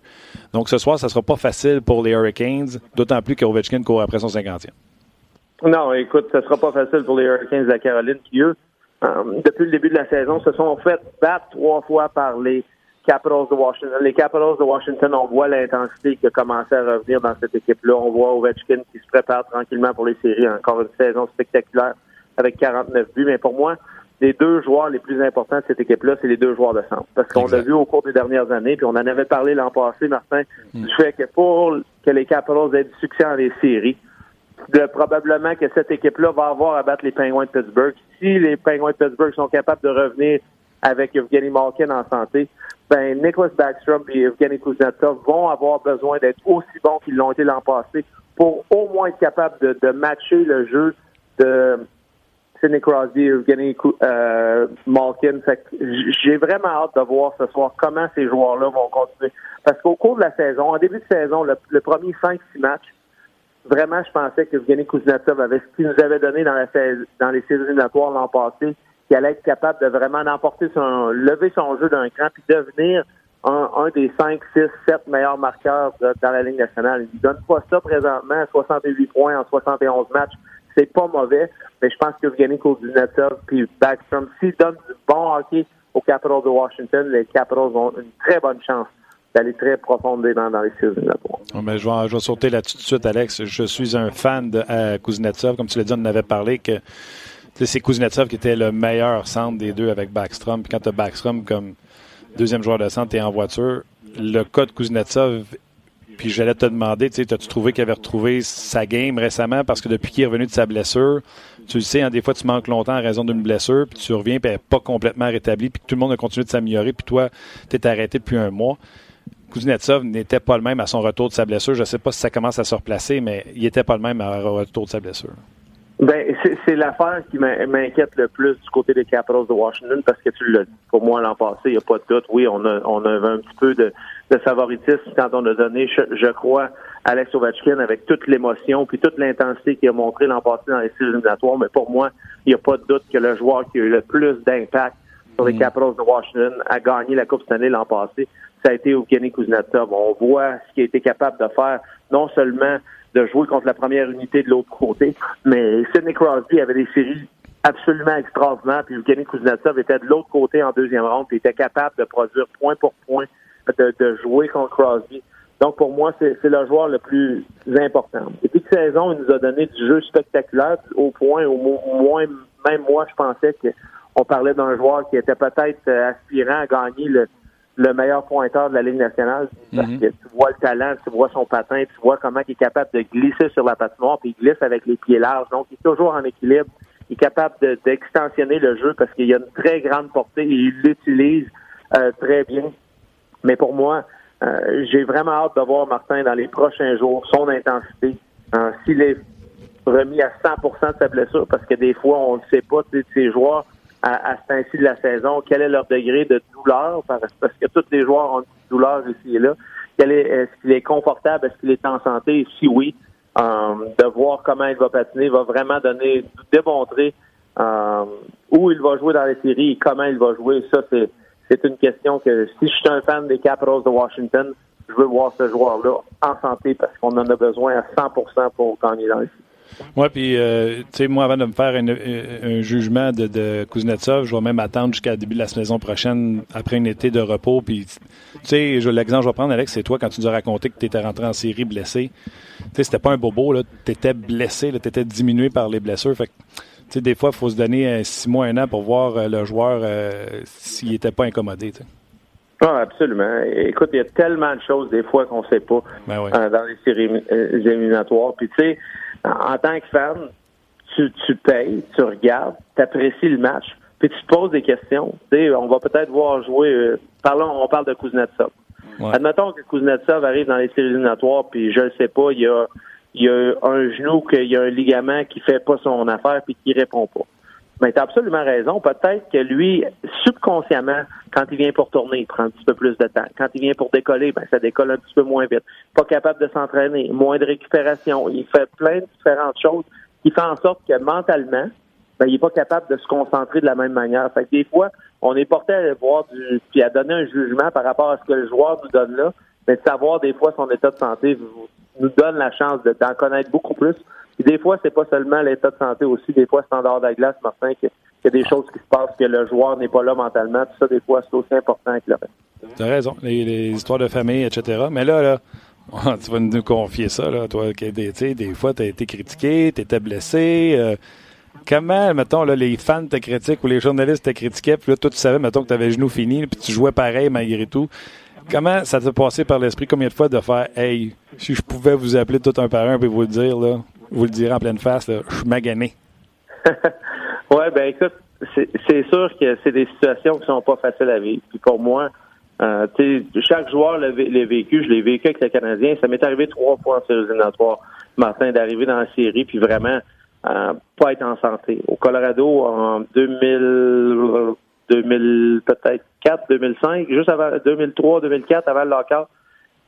Donc ce soir, ça sera pas facile pour les Hurricanes, d'autant plus qu'Ovechkin court après son 50e. Non, écoute, ne sera pas facile pour les Hurricanes de la Caroline eux, depuis le début de la saison, se sont fait battre trois fois par les Capitals de Washington. Les Capitals de Washington, on voit l'intensité qui a commencé à revenir dans cette équipe-là. On voit Ovechkin qui se prépare tranquillement pour les séries. Encore une saison spectaculaire avec 49 buts. Mais pour moi, les deux joueurs les plus importants de cette équipe-là, c'est les deux joueurs de centre. Parce qu'on l'a vu au cours des dernières années, puis on en avait parlé l'an passé, Martin, mm. du fait que pour que les Capitals aient du succès dans les séries, de, probablement que cette équipe-là va avoir à battre les Penguins de Pittsburgh. Si les Penguins de Pittsburgh sont capables de revenir avec Evgeny Malkin en santé, ben Nicholas Backstrom et Evgeny Kuznetsov vont avoir besoin d'être aussi bons qu'ils l'ont été l'an passé pour au moins être capables de, de matcher le jeu de Sidney Crosby, Evgeny euh, Malkin. J'ai vraiment hâte de voir ce soir comment ces joueurs-là vont continuer. Parce qu'au cours de la saison, en début de saison, le, premier 5-6 matchs, vraiment, je pensais que Evgeny Kuznetsov avait ce qu'il nous avait donné dans, la, dans les séries éliminatoires l'an passé, qu'il allait être capable de vraiment emporter son, lever son jeu d'un cran puis devenir un, un, des 5, 6, 7 meilleurs marqueurs dans la Ligue nationale. Il ne donne pas ça présentement, 68 points en 71 matchs c'est pas mauvais, mais je pense que Evgeny Kuznetsov puis Backstrom, s'ils donnent du bon hockey aux Capitals de Washington, les Capitals ont une très bonne chance d'aller très profondément dans les séries mais je, je vais sauter là-dessus tout de suite, Alex. Je suis un fan de euh, Kuznetsov. Comme tu l'as dit, on en avait parlé que c'est Kuznetsov qui était le meilleur centre des deux avec Backstrom. Puis quand tu as Backstrom comme deuxième joueur de centre, tu es en voiture. Le cas de Kuznetsov puis j'allais te demander, tu sais, as-tu trouvé qu'il avait retrouvé sa game récemment? Parce que depuis qu'il est revenu de sa blessure, tu le sais, hein, des fois, tu manques longtemps en raison d'une blessure, puis tu reviens, puis elle n'est pas complètement rétablie, puis tout le monde a continué de s'améliorer, puis toi, tu es arrêté depuis un mois. Kuznetsov n'était pas le même à son retour de sa blessure. Je ne sais pas si ça commence à se replacer, mais il n'était pas le même à retour de sa blessure. Ben, c'est l'affaire qui m'inquiète le plus du côté des Capitals de Washington parce que tu l'as dit. Pour moi, l'an passé, il n'y a pas de doute. Oui, on a, on avait un petit peu de, de favoritisme quand on a donné, je, crois, Alex Ovechkin avec toute l'émotion puis toute l'intensité qu'il a montré l'an passé dans les séries éliminatoires. Mais pour moi, il n'y a pas de doute que le joueur qui a eu le plus d'impact sur les mm. Capitals de Washington a gagné la Coupe Stanley l'an passé. Ça a été Evgeny Kuznetsov. On voit ce qu'il a été capable de faire, non seulement de jouer contre la première unité de l'autre côté. Mais Sidney Crosby avait des séries absolument extraordinaires, puis Evgeny Kuznetsov était de l'autre côté en deuxième ronde, puis était capable de produire point pour point, de, jouer contre Crosby. Donc, pour moi, c'est le joueur le plus important. Depuis que saison, il nous a donné du jeu spectaculaire, au point au moins, même moi, je pensais qu'on parlait d'un joueur qui était peut-être aspirant à gagner le, le meilleur pointeur de la Ligue nationale parce Mhm. que tu vois le talent, tu vois son patin, tu vois comment il est capable de glisser sur la patinoire, puis il glisse avec les pieds larges. Donc, il est toujours en équilibre. Il est capable de- d'extensionner le jeu parce qu'il a une très grande portée et il l'utilise euh, très bien. Mais pour moi, euh, j'ai vraiment hâte de voir Martin dans les prochains jours, son intensité. Euh, S'il est remis à 100% de sa blessure, parce que des fois, on ne sait pas, tu sais, ces joueurs, à, à ce temps-ci de la saison, quel est leur degré de douleur, parce, que tous les joueurs ont une douleur ici et là. Quel est, est-ce qu'il est confortable, est-ce qu'il est en santé? Si oui, euh, de voir comment il va patiner va vraiment donner, démontrer euh, où il va jouer dans les séries et comment il va jouer. Ça, c'est, c'est une question que si je suis un fan des Capitals de Washington, je veux voir ce joueur-là en santé parce qu'on en a besoin à 100% pour gagner dans les séries. Oui, puis, euh, tu sais, moi, avant de me faire un, un- jugement de, de Kuznetsov, je vais même attendre jusqu'à le début de la saison prochaine, après un été de repos. Puis, tu sais, l'exemple que je vais prendre, Alex, c'est toi, quand tu nous as raconté que tu étais rentré en série blessé. Tu sais, c'était pas un bobo, là. Tu étais blessé, tu étais diminué par les blessures. Fait que, tu sais, des fois, il faut se donner euh, six mois, un an pour voir euh, le joueur euh, s'il n'était pas incommodé, tu sais. Ah, absolument. Écoute, il y a tellement de choses des fois qu'on sait pas Ben euh, dans les séries euh, éliminatoires. Puis tu sais, en tant que fan, tu, tu payes, tu regardes, tu apprécies le match, puis tu te poses des questions. On va peut-être voir jouer. euh, parlons, on parle de Kuznetsov. Ouais. Admettons que Kuznetsov arrive dans les séries éliminatoires, puis je ne sais pas, il y a, il y a un genou, qu'il y a un ligament qui fait pas son affaire, puis qui répond pas. Mais tu as absolument raison. Peut-être que lui, subconsciemment, quand il vient pour tourner, il prend un petit peu plus de temps. Quand il vient pour décoller, ben, ça décolle un petit peu moins vite. Pas capable de s'entraîner, moins de récupération. Il fait plein de différentes choses qui font en sorte que mentalement, ben, il n'est pas capable de se concentrer de la même manière. Fait que des fois, on est porté à aller voir du, puis à donner un jugement par rapport à ce que le joueur nous donne là, mais de savoir des fois son état de santé nous donne la chance de- d'en connaître beaucoup plus. Puis des fois, c'est pas seulement l'état de santé aussi, des fois dehors de la glace, Martin, qu'il y a des choses qui se passent, que le joueur n'est pas là mentalement. Tout ça, des fois, c'est aussi important que le reste. Tu as raison, les, histoires de famille, etc. Mais là, là, tu vas nous confier ça, là, toi, que des, des fois, tu as été critiqué, tu étais blessé. euh, comment, mettons, là, les fans te critiquent ou les journalistes te critiquaient, puis là, toi, tu savais, mettons, que tu avais genou fini, puis tu jouais pareil malgré tout. Comment ça t'a passé par l'esprit, combien de fois, de faire, hey, si je pouvais vous appeler tout un par un et vous le dire, là, vous le dire en pleine face, là, je suis magané. Ouais, ben écoute, c'est sûr que c'est des situations qui sont pas faciles à vivre. Puis pour moi, euh, chaque joueur l'a vécu. Je l'ai vécu avec le Canadien. Ça m'est arrivé trois fois en séries éliminatoires, Martin, d'arriver dans la série, puis vraiment euh, pas être en santé. Au Colorado, en 2000, 2000 peut-être 4, 2005, juste avant 2003, 2004, avant le lockout.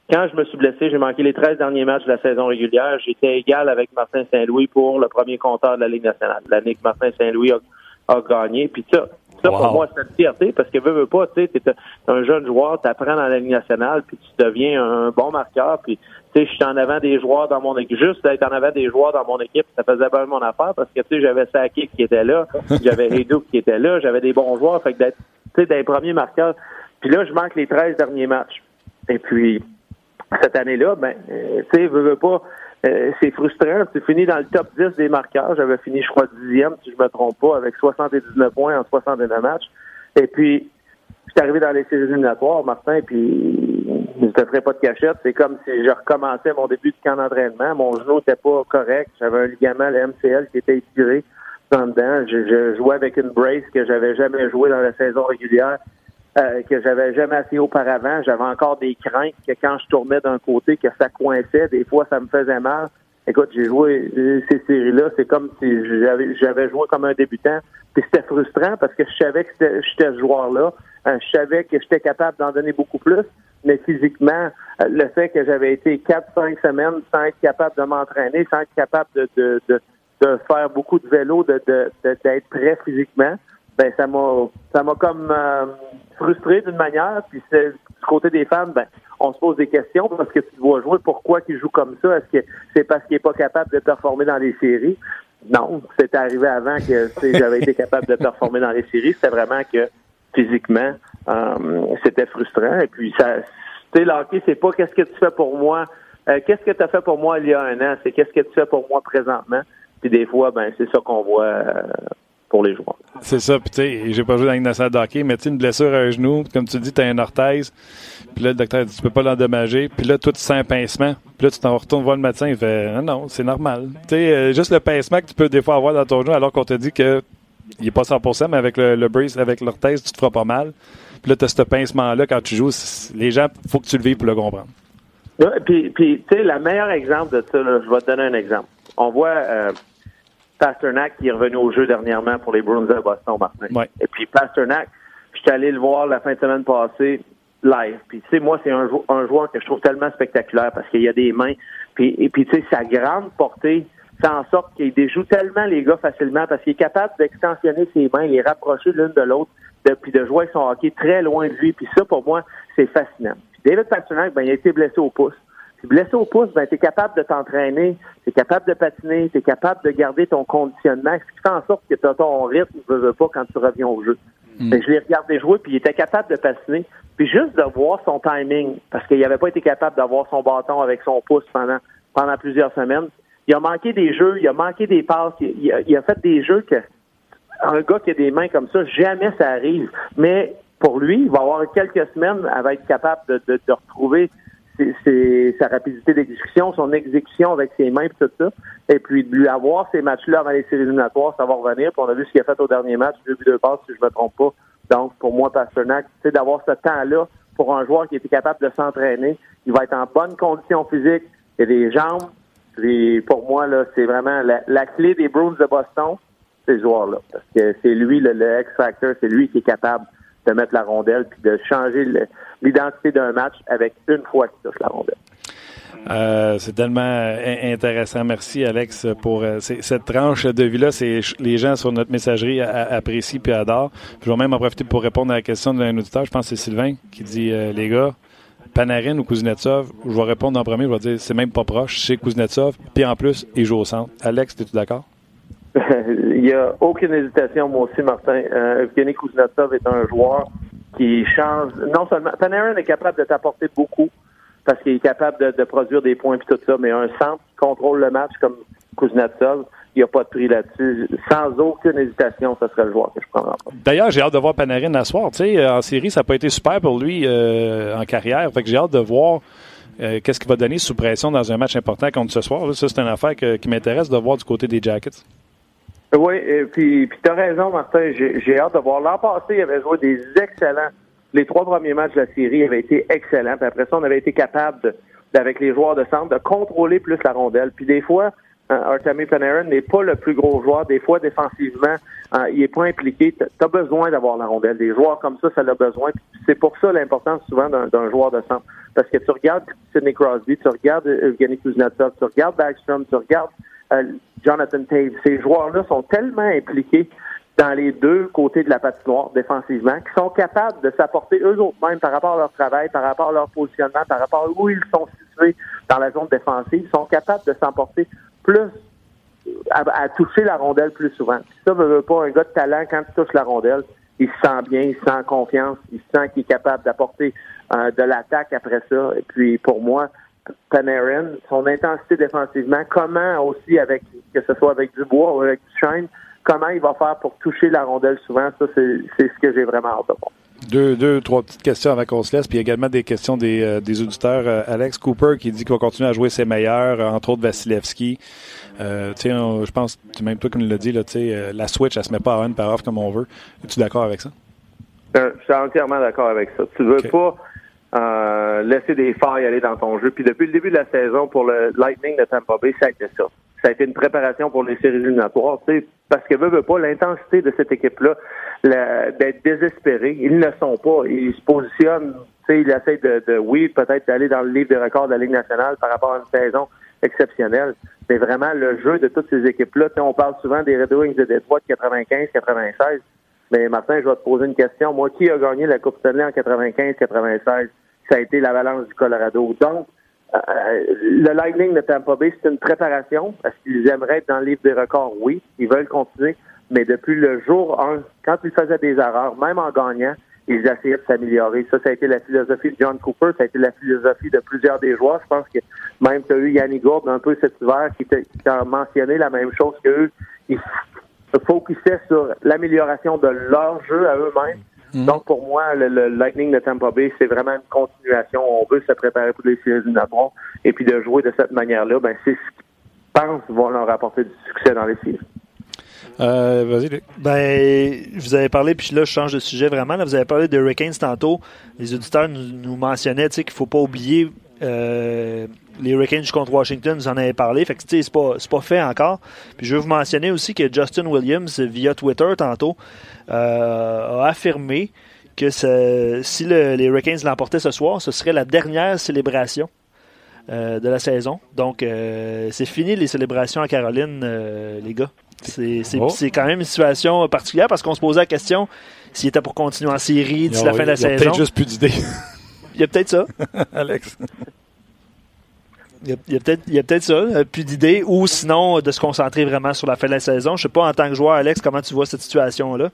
Quand je me suis blessé, j'ai manqué les 13 derniers matchs de la saison régulière. J'étais égal avec Martin Saint-Louis pour le premier compteur de la Ligue nationale. L'année que Martin Saint-Louis a, a gagné. Puis ça, ça Wow. pour moi, c'est une fierté parce que veux, veux pas, tu sais, t'es un- un jeune joueur, t'apprends dans la Ligue nationale, puis tu deviens un bon marqueur. Puis, tu sais, je suis en avant des joueurs dans mon équipe. Juste d'être en avant des joueurs dans mon équipe, ça faisait bien mon affaire parce que, tu sais, j'avais Sakic qui était là, j'avais Redouk qui était là, j'avais des bons joueurs. Fait que d'être, tu sais, d'être premier marqueur. Puis là, je manque les 13 derniers matchs. Et puis, cette année-là, ben, euh, tu sais, veux, veux pas, euh, c'est frustrant. Tu finis dans le top 10 des marqueurs. J'avais fini, je crois, dixième, si je me trompe pas, avec 79 points en 69 matchs. Et puis, je suis arrivé dans les séries éliminatoires, Martin, puis je te ferai pas de cachette. C'est comme si je recommençais mon début de camp d'entraînement. Mon genou n'était pas correct. J'avais un ligament, le MCL, qui était étiré Je, je jouais avec une brace que j'avais jamais joué dans la saison régulière euh, que j'avais jamais essayé auparavant. J'avais encore des craintes que quand je tournais d'un côté, que ça coinçait. Des fois, ça me faisait mal. Écoute, j'ai joué euh, ces séries-là. C'est comme si j'avais, joué comme un débutant. Puis c'était frustrant parce que je savais que j'étais ce joueur-là. Euh, je savais que j'étais capable d'en donner beaucoup plus. Mais physiquement, euh, le fait que j'avais été quatre, cinq semaines sans être capable de m'entraîner, sans être capable de, de, de, de faire beaucoup de vélo, de, de, de- d'être prêt physiquement, ben ça m'a ça m'a comme euh, frustré d'une manière. Puis c'est, du côté des fans, ben on se pose des questions parce que tu dois jouer. Pourquoi qu'il joue comme ça? Est-ce que c'est parce qu'il est pas capable de performer dans les séries? Non, c'était arrivé avant que j'avais été capable de performer dans les séries. C'était vraiment que physiquement, euh, c'était frustrant. Et puis ça, tu sais, c'est pas qu'est-ce que tu fais pour moi. euh, qu'est-ce que tu as fait pour moi il y a un an? C'est qu'est-ce que tu fais pour moi présentement? Puis des fois, ben c'est ça qu'on voit. euh, pour les joueurs. C'est ça, puis tu sais, j'ai pas joué dans une nationale mais tu une blessure à un genou, comme tu dis, tu as un orthèse, puis là, le docteur dit, tu peux pas l'endommager, puis là, toi, tu sens un pincement, puis là, tu t'en retournes voir le médecin, il fait, non, non, c'est normal. Tu sais, euh, juste le pincement que tu peux des fois avoir dans ton genou, alors qu'on te dit que il est pas 100%, mais avec le, le brace, avec l'orthèse, tu te feras pas mal. Puis là, tu as ce pincement-là quand tu joues. Les gens, faut que tu le vives pour le comprendre. puis, puis tu sais, le meilleur exemple de ça, je vais te donner un exemple. On voit euh, Pasternak qui est revenu au jeu dernièrement pour les Bruins de Boston, Martin. Et puis Pasternak, je suis allé le voir la fin de semaine passée live. Puis tu sais, moi, c'est un, un, joueur que je trouve tellement spectaculaire parce qu'il y a des mains. Puis, et puis tu sais, sa grande portée fait en sorte qu'il déjoue tellement les gars facilement parce qu'il est capable d'extensionner ses mains, les rapprocher l'une de l'autre, puis de jouer son hockey très loin de lui. Puis ça, pour moi, c'est fascinant. Puis David Pasternak, ben, il a été blessé au pouce. Puis blessé au pouce, ben, tu es capable de t'entraîner, tu es capable de patiner, tu es capable de garder ton conditionnement, ce qui fait en sorte que tu as ton rythme, ne veux pas quand tu reviens au jeu. Mm. Ben, je l'ai regardé jouer, puis il était capable de patiner. Puis juste de voir son timing, parce qu'il n'avait pas été capable d'avoir son bâton avec son pouce pendant, pendant plusieurs semaines. Il a manqué des jeux, il a manqué des passes, il, a, il a fait des jeux que un gars qui a des mains comme ça, jamais ça arrive. Mais pour lui, il va avoir quelques semaines à être capable de, de, de retrouver ses, sa rapidité d'exécution, son exécution avec ses mains et tout ça. Et puis de lui avoir ces matchs-là avant les séries éliminatoires, ça va revenir. Puis on a vu ce qu'il a fait au dernier match, deux buts de passe, si je me trompe pas. Donc, pour moi, Pasternak, c'est d'avoir ce temps-là pour un joueur qui était capable de s'entraîner. Il va être en bonne condition physique. A des jambes. Et pour moi, là, c'est vraiment la, clé des Bruins de Boston ces joueurs-là. Parce que c'est lui, le, X-Factor, c'est lui qui est capable de mettre la rondelle puis de changer l'identité d'un match avec une fois qu'il touche la rondelle. Euh, c'est tellement intéressant. Merci, Alex, pour euh, cette tranche de vie-là. Les gens sur notre messagerie apprécient et adorent. je vais même en profiter pour répondre à la question d'un auditeur. Je pense que c'est Sylvain qui dit euh, Les gars, Panarin ou Kuznetsov Je vais répondre en premier. Je vais dire c'est même pas proche. C'est Kuznetsov. Puis en plus, il joue au centre. Alex, es-tu d'accord? Il n'y a aucune hésitation, moi aussi, Martin. Euh, Evgeny Kuznetsov est un joueur qui change. Non seulement. Panarin est capable de t'apporter beaucoup parce qu'il est capable de, produire des points et tout ça, mais un centre qui contrôle le match comme Kuznetsov, il n'y a pas de prix là-dessus. Sans aucune hésitation, ce serait le joueur que je prendrais. D'ailleurs, j'ai hâte de voir Panarin à soir. Tu sais, en série, ça n'a pas été super pour lui euh, en carrière. Fait que j'ai hâte de voir euh, qu'est-ce qu'il va donner sous pression dans un match important contre ce soir. ça, c'est une affaire qui m'intéresse de voir du côté des Jackets. Oui, et puis, puis tu as raison, Martin. J'ai hâte de voir. L'an passé, il avait joué des excellents. Les trois premiers matchs de la série avaient été excellents. Puis après ça, on avait été capable, avec les joueurs de centre, de contrôler plus la rondelle. Puis des fois, euh, Artemi Panarin n'est pas le plus gros joueur. Des fois, défensivement, euh, il est pas impliqué. Tu as besoin d'avoir la rondelle. Des joueurs comme ça, ça a besoin. C'est pour ça l'importance souvent d'un joueur de centre. Parce que tu regardes Sidney Crosby, tu regardes Evgeny Kuznetsov, tu regardes Backstrom, tu regardes euh, Jonathan Taves. Ces joueurs-là sont tellement impliqués dans les deux côtés de la patinoire défensivement, qu'ils sont capables de s'apporter eux autres mêmes par rapport à leur travail, par rapport à leur positionnement, par rapport à où ils sont situés dans la zone défensive, ils sont capables de s'emporter plus à, toucher la rondelle plus souvent. Ça veut, veut pas un gars de talent quand il touche la rondelle, il se sent bien, il se sent confiance, il se sent qu'il est capable d'apporter euh, de l'attaque après ça. Et puis pour moi, Panarin, son intensité défensivement, comment aussi avec que ce soit avec Dubois ou avec Duchesne, comment il va faire pour toucher la rondelle souvent, ça c'est ce que j'ai vraiment hâte de voir. Deux, deux, trois petites questions avant qu'on se laisse, puis également des questions des, euh, des auditeurs. Euh, Alex Cooper qui dit qu'il va continuer à jouer ses meilleurs, euh, entre autres Vasilevski. Euh, je pense, même toi qui nous l'as dit, là, la switch, elle se met pas à on par off comme on veut. Es-tu d'accord avec ça? je suis entièrement d'accord avec ça. Tu veux pas euh, laisser des failles aller dans ton jeu. Puis depuis le début de la saison, pour le Lightning de Tampa Bay, ça a été ça. Ça a été une préparation pour les séries éliminatoires, parce que veut, veut pas l'intensité de cette équipe-là, d'être désespéré. Ils ne le sont pas. Ils se positionnent, ils essayent de, de oui, peut-être d'aller dans le livre des records de la Ligue nationale par rapport à une saison exceptionnelle. Mais vraiment, le jeu de toutes ces équipes-là, on parle souvent des Red Wings de Detroit de 95-96. Mais Martin, je vais te poser une question. Moi, qui a gagné la Coupe Stanley en 95-96? Ça a été l'Avalanche du Colorado. Donc, euh, le Lightning de Tampa Bay, c'est une préparation. Est-ce qu'ils aimeraient être dans le livre des records? Oui, ils veulent continuer. Mais depuis le jour 1, quand ils faisaient des erreurs, même en gagnant, ils essayaient de s'améliorer. Ça, ça a été la philosophie de John Cooper, ça a été la philosophie de plusieurs des joueurs. Je pense que même tu as eu Yannick Gourde un peu cet hiver qui t'a mentionné la même chose qu'eux. Focusaient sur l'amélioration de leur jeu à eux-mêmes. Mhm. Donc, pour moi, le, le Lightning de Tampa Bay, c'est vraiment une continuation. On veut se préparer pour les séries éliminatoires et puis de jouer de cette manière-là, ben, c'est ce qu'ils pensent vont leur apporter du succès dans les séries. Euh, Vas-y, Luc. Ben, vous avez parlé, puis là, je change de sujet vraiment. Là, vous avez parlé de Hurricanes tantôt. Les auditeurs nous, nous mentionnaient tu sais, qu'il ne faut pas oublier euh, les Hurricanes contre Washington. Vous en avez parlé. Fait que, tu sais, c'est pas, pas fait encore. Puis je veux vous mentionner aussi que Justin Williams, via Twitter tantôt, euh, a affirmé que si le- les Hurricanes l'emportaient ce soir, ce serait la dernière célébration euh, de la saison. Donc, euh, c'est fini les célébrations à Caroline, euh, les gars. C'est Oh. quand même une situation particulière parce qu'on se posait la question s'il était pour continuer en série d'ici la fin de la Il y a saison. peut-être juste plus d'idées, Il y a peut-être ça. Alex. Il y a, peut-être il y a peut-être ça, euh, plus d'idées, ou sinon euh, de se concentrer vraiment sur la fin de la saison. Je sais pas, en tant que joueur, Alex, comment tu vois cette situation-là?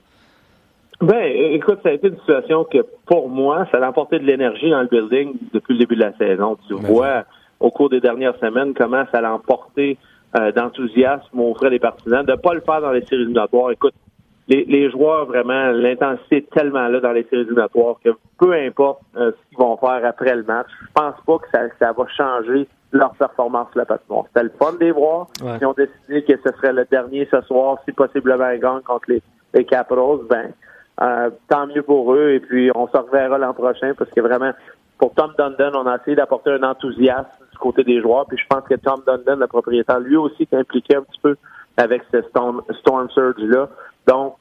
Ben, écoute, ça a été une situation que, pour moi, ça a apporté de l'énergie dans le building depuis le début de la saison. Tu Mais vois, au cours des dernières semaines, comment ça a emporté euh, d'enthousiasme auprès des partisans. De ne pas le faire dans les séries éliminatoires. Écoute, les, les joueurs, vraiment, l'intensité est tellement là dans les séries éliminatoires que peu importe euh, ce qu'ils vont faire après le match, je pense pas que ça, ça va changer leur performance sur la patinoire. C'était le fun de les voir. Ouais. Ils ont décidé que ce serait le dernier ce soir, si possiblement ils gagnent contre les, les Capitals. Ben, euh, tant mieux pour eux. Et puis, on se reverra l'an prochain parce que vraiment, pour Tom Dundon, on a essayé d'apporter un enthousiasme du côté des joueurs. Puis je pense que Tom Dundon, le propriétaire, lui aussi, est impliqué un petit peu avec ce Storm, storm Surge-là. Donc,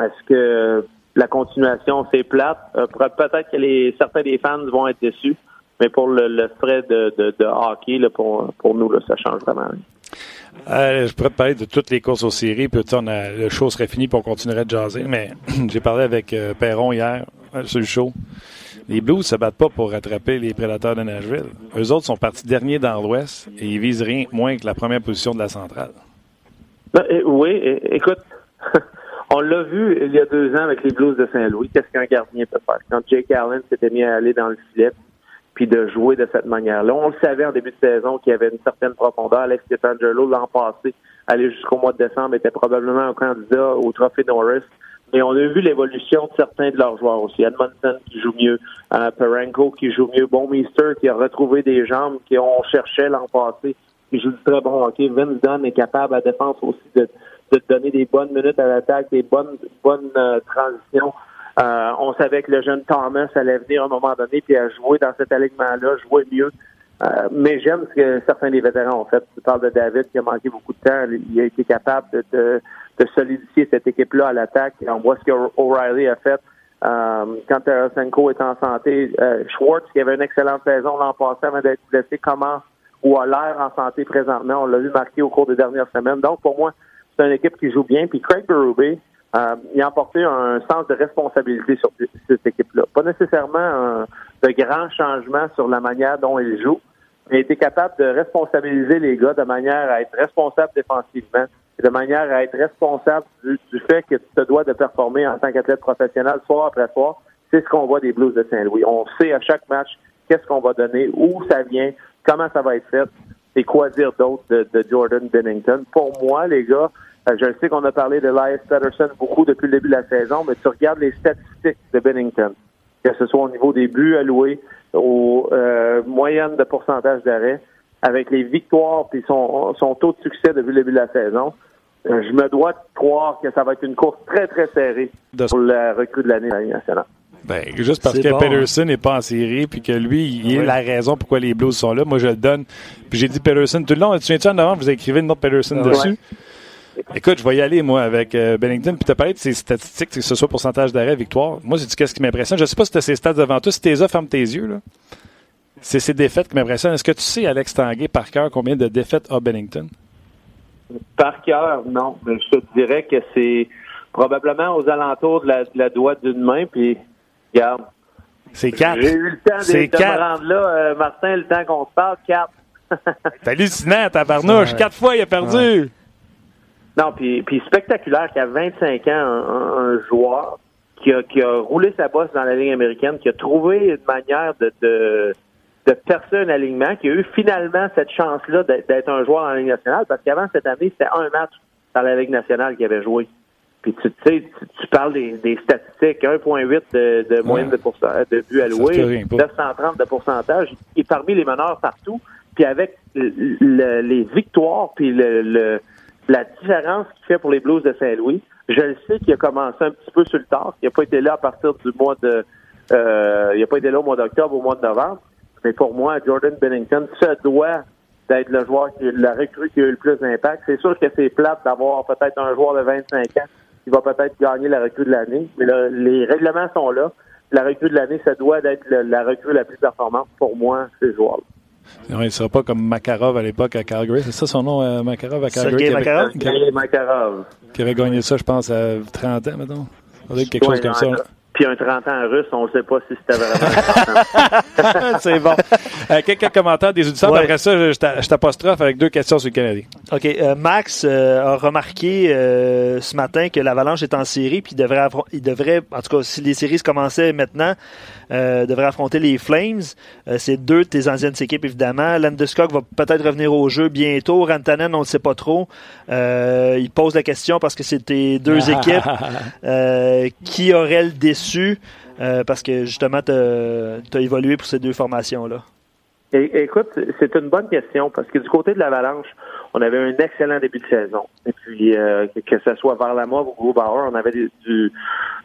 est-ce que la continuation, c'est plate? Euh, Peut-être que les, certains des fans vont être déçus. Mais pour le, le frais de, de, de hockey, là, pour, pour nous, là, ça change vraiment. Euh, je pourrais te parler de toutes les courses aux séries, puis on a- le show serait fini, puis on continuerait de jaser. Mais j'ai parlé avec euh, Perron hier euh, sur le show. Les Blues se battent pas pour rattraper les prédateurs de Nashville. Eux autres sont partis derniers dans l'Ouest et ils visent rien moins que la première position de la centrale. Ben, oui, écoute, on l'a vu il y a deux ans avec les Blues de Saint-Louis. Qu'est-ce qu'un gardien peut faire? Quand Jake Allen s'était mis à aller dans le filet, puis de jouer de cette manière-là. On le savait en début de saison qu'il y avait une certaine profondeur. Alex Pietrangelo, l'an passé, aller jusqu'au mois de décembre, était probablement un candidat au Trophée Norris. Mais on a vu l'évolution de certains de leurs joueurs aussi. Edmondson qui joue mieux, euh, Perenko qui joue mieux, Bonmeister qui a retrouvé des jambes qu'on cherchait l'an passé, qui joue du très bon hockey. Vince Dunn est capable à défense aussi de, de donner des bonnes minutes à l'attaque, des bonnes bonnes euh, transitions. Euh, on savait que le jeune Thomas allait venir à un moment donné puis à jouer dans cet alignement-là, jouer mieux. Euh, mais j'aime ce que certains des vétérans ont fait. Tu parles de David qui a manqué beaucoup de temps. Il a été capable de, de, de solidifier cette équipe-là à l'attaque. On voit ce qu'O'Reilly a fait. Euh, quand Tarasenko est en santé, euh, Schwartz, qui avait une excellente saison l'an passé avant d'être blessé, commence ou a l'air en santé présentement. On l'a vu marquer au cours des dernières semaines. Donc, pour moi, c'est une équipe qui joue bien. Puis Craig Berube, euh, il a emporté un sens de responsabilité sur cette équipe-là. Pas nécessairement un, de grands changements sur la manière dont il joue, mais il été capable de responsabiliser les gars de manière à être responsable défensivement, de manière à être responsable du, du fait que tu te dois de performer en tant qu'athlète professionnel soir après soir. C'est ce qu'on voit des Blues de Saint-Louis. On sait à chaque match qu'est-ce qu'on va donner, où ça vient, comment ça va être fait, et quoi dire d'autre de, de Jordan Bennington. Pour moi, les gars, euh, je sais qu'on a parlé de Elias Patterson beaucoup depuis le début de la saison, mais tu regardes les statistiques de Bennington, que ce soit au niveau des buts alloués, aux euh, moyennes de pourcentage d'arrêt, avec les victoires puis son, son taux de succès depuis le début de la saison, euh, je me dois de croire que ça va être une course très, très serrée pour la recrue de l'année nationale. Ben, juste parce que bon, Peterson n'est pas en série, puis que lui, il est la raison pourquoi les Blues sont là. Moi, je le donne. Puis j'ai dit Peterson tout le long. Tu viens-tu en avant, vous écrivez le nom de Peterson Ah ouais. dessus? Écoute, je vais y aller, moi, avec euh, Bennington. Puis tu as parlé de ses statistiques, que ce soit pourcentage d'arrêt, victoire. Moi, c'est qu'est-ce qui m'impressionne. Je sais pas si tu as ces stats devant toi. Si t'es là, ferme tes yeux. là. C'est ces défaites qui m'impressionnent. Est-ce que tu sais, Alex Tanguay, par cœur, combien de défaites a Bennington? Par cœur, non. Je te dirais que c'est probablement aux alentours de la, de la doigt d'une main. Puis, regarde, C'est quatre. j'ai eu le temps de, me quatre. rendre là, euh, Martin, le temps qu'on se parle, quatre. C'est hallucinant, tabarnouche. Ouais. Quatre fois, il a perdu. Non, puis, puis spectaculaire qu'à 25 ans, un, joueur qui a, qui a roulé sa bosse dans la ligne américaine, qui a trouvé une manière de, de, de percer un alignement, qui a eu finalement cette chance-là d'être d'être un joueur dans la ligne nationale, parce qu'avant cette année, c'était un match dans la Ligue nationale qui avait joué. Puis tu sais, tu, parles des, des statistiques, 1,8 de, de moyenne de, de buts alloués, 930 de pourcentage, est parmi les meneurs partout. Puis avec les victoires, puis le, la différence qu'il fait pour les Blues de Saint-Louis, je le sais qu'il a commencé un petit peu sur le tard. Il n'a pas été là à partir du mois de... Euh, il n'a pas été là au mois d'octobre, au mois de novembre. Mais pour moi, Jordan Bennington se doit d'être le joueur qui la recrue qui a eu le plus d'impact. C'est sûr que c'est plate d'avoir peut-être un joueur de 25 ans qui va peut-être gagner la recrue de l'année. Mais là, les règlements sont là. La recrue de l'année, ça doit être la recrue la plus performante pour moi, ces joueurs-là. il ne sera pas comme Makarov à l'époque à Calgary. C'est ça son nom, euh, Makarov à Calgary? Sergei Makarov? Makarov. Qui avait gagné ça, je pense, à 30 ans, maintenant. Quelque chose comme ça. Puis un 30 ans russe, on ne sait pas si c'était vraiment C'est bon. Euh, quelques commentaires des auditeurs. Après ça, je t'apostrophe avec deux questions sur le Canadien. OK. Euh, Max euh, a remarqué ce matin que l'Avalanche est en série, puis il devrait, il devrait, en tout cas, si les séries commençaient maintenant, devrait affronter les Flames. C'est deux de tes anciennes équipes, évidemment. Landeskog va peut-être revenir au jeu bientôt. Rantanen, on ne sait pas trop. il pose la question parce que c'est tes deux équipes. qui aurait le déçu euh, parce que justement, tu as, évolué pour ces deux formations-là? Écoute, c'est une bonne question parce que du côté de l'Avalanche, on avait un excellent début de saison. Et puis, euh, que ce soit Varlamov ou Grubauer, on avait du,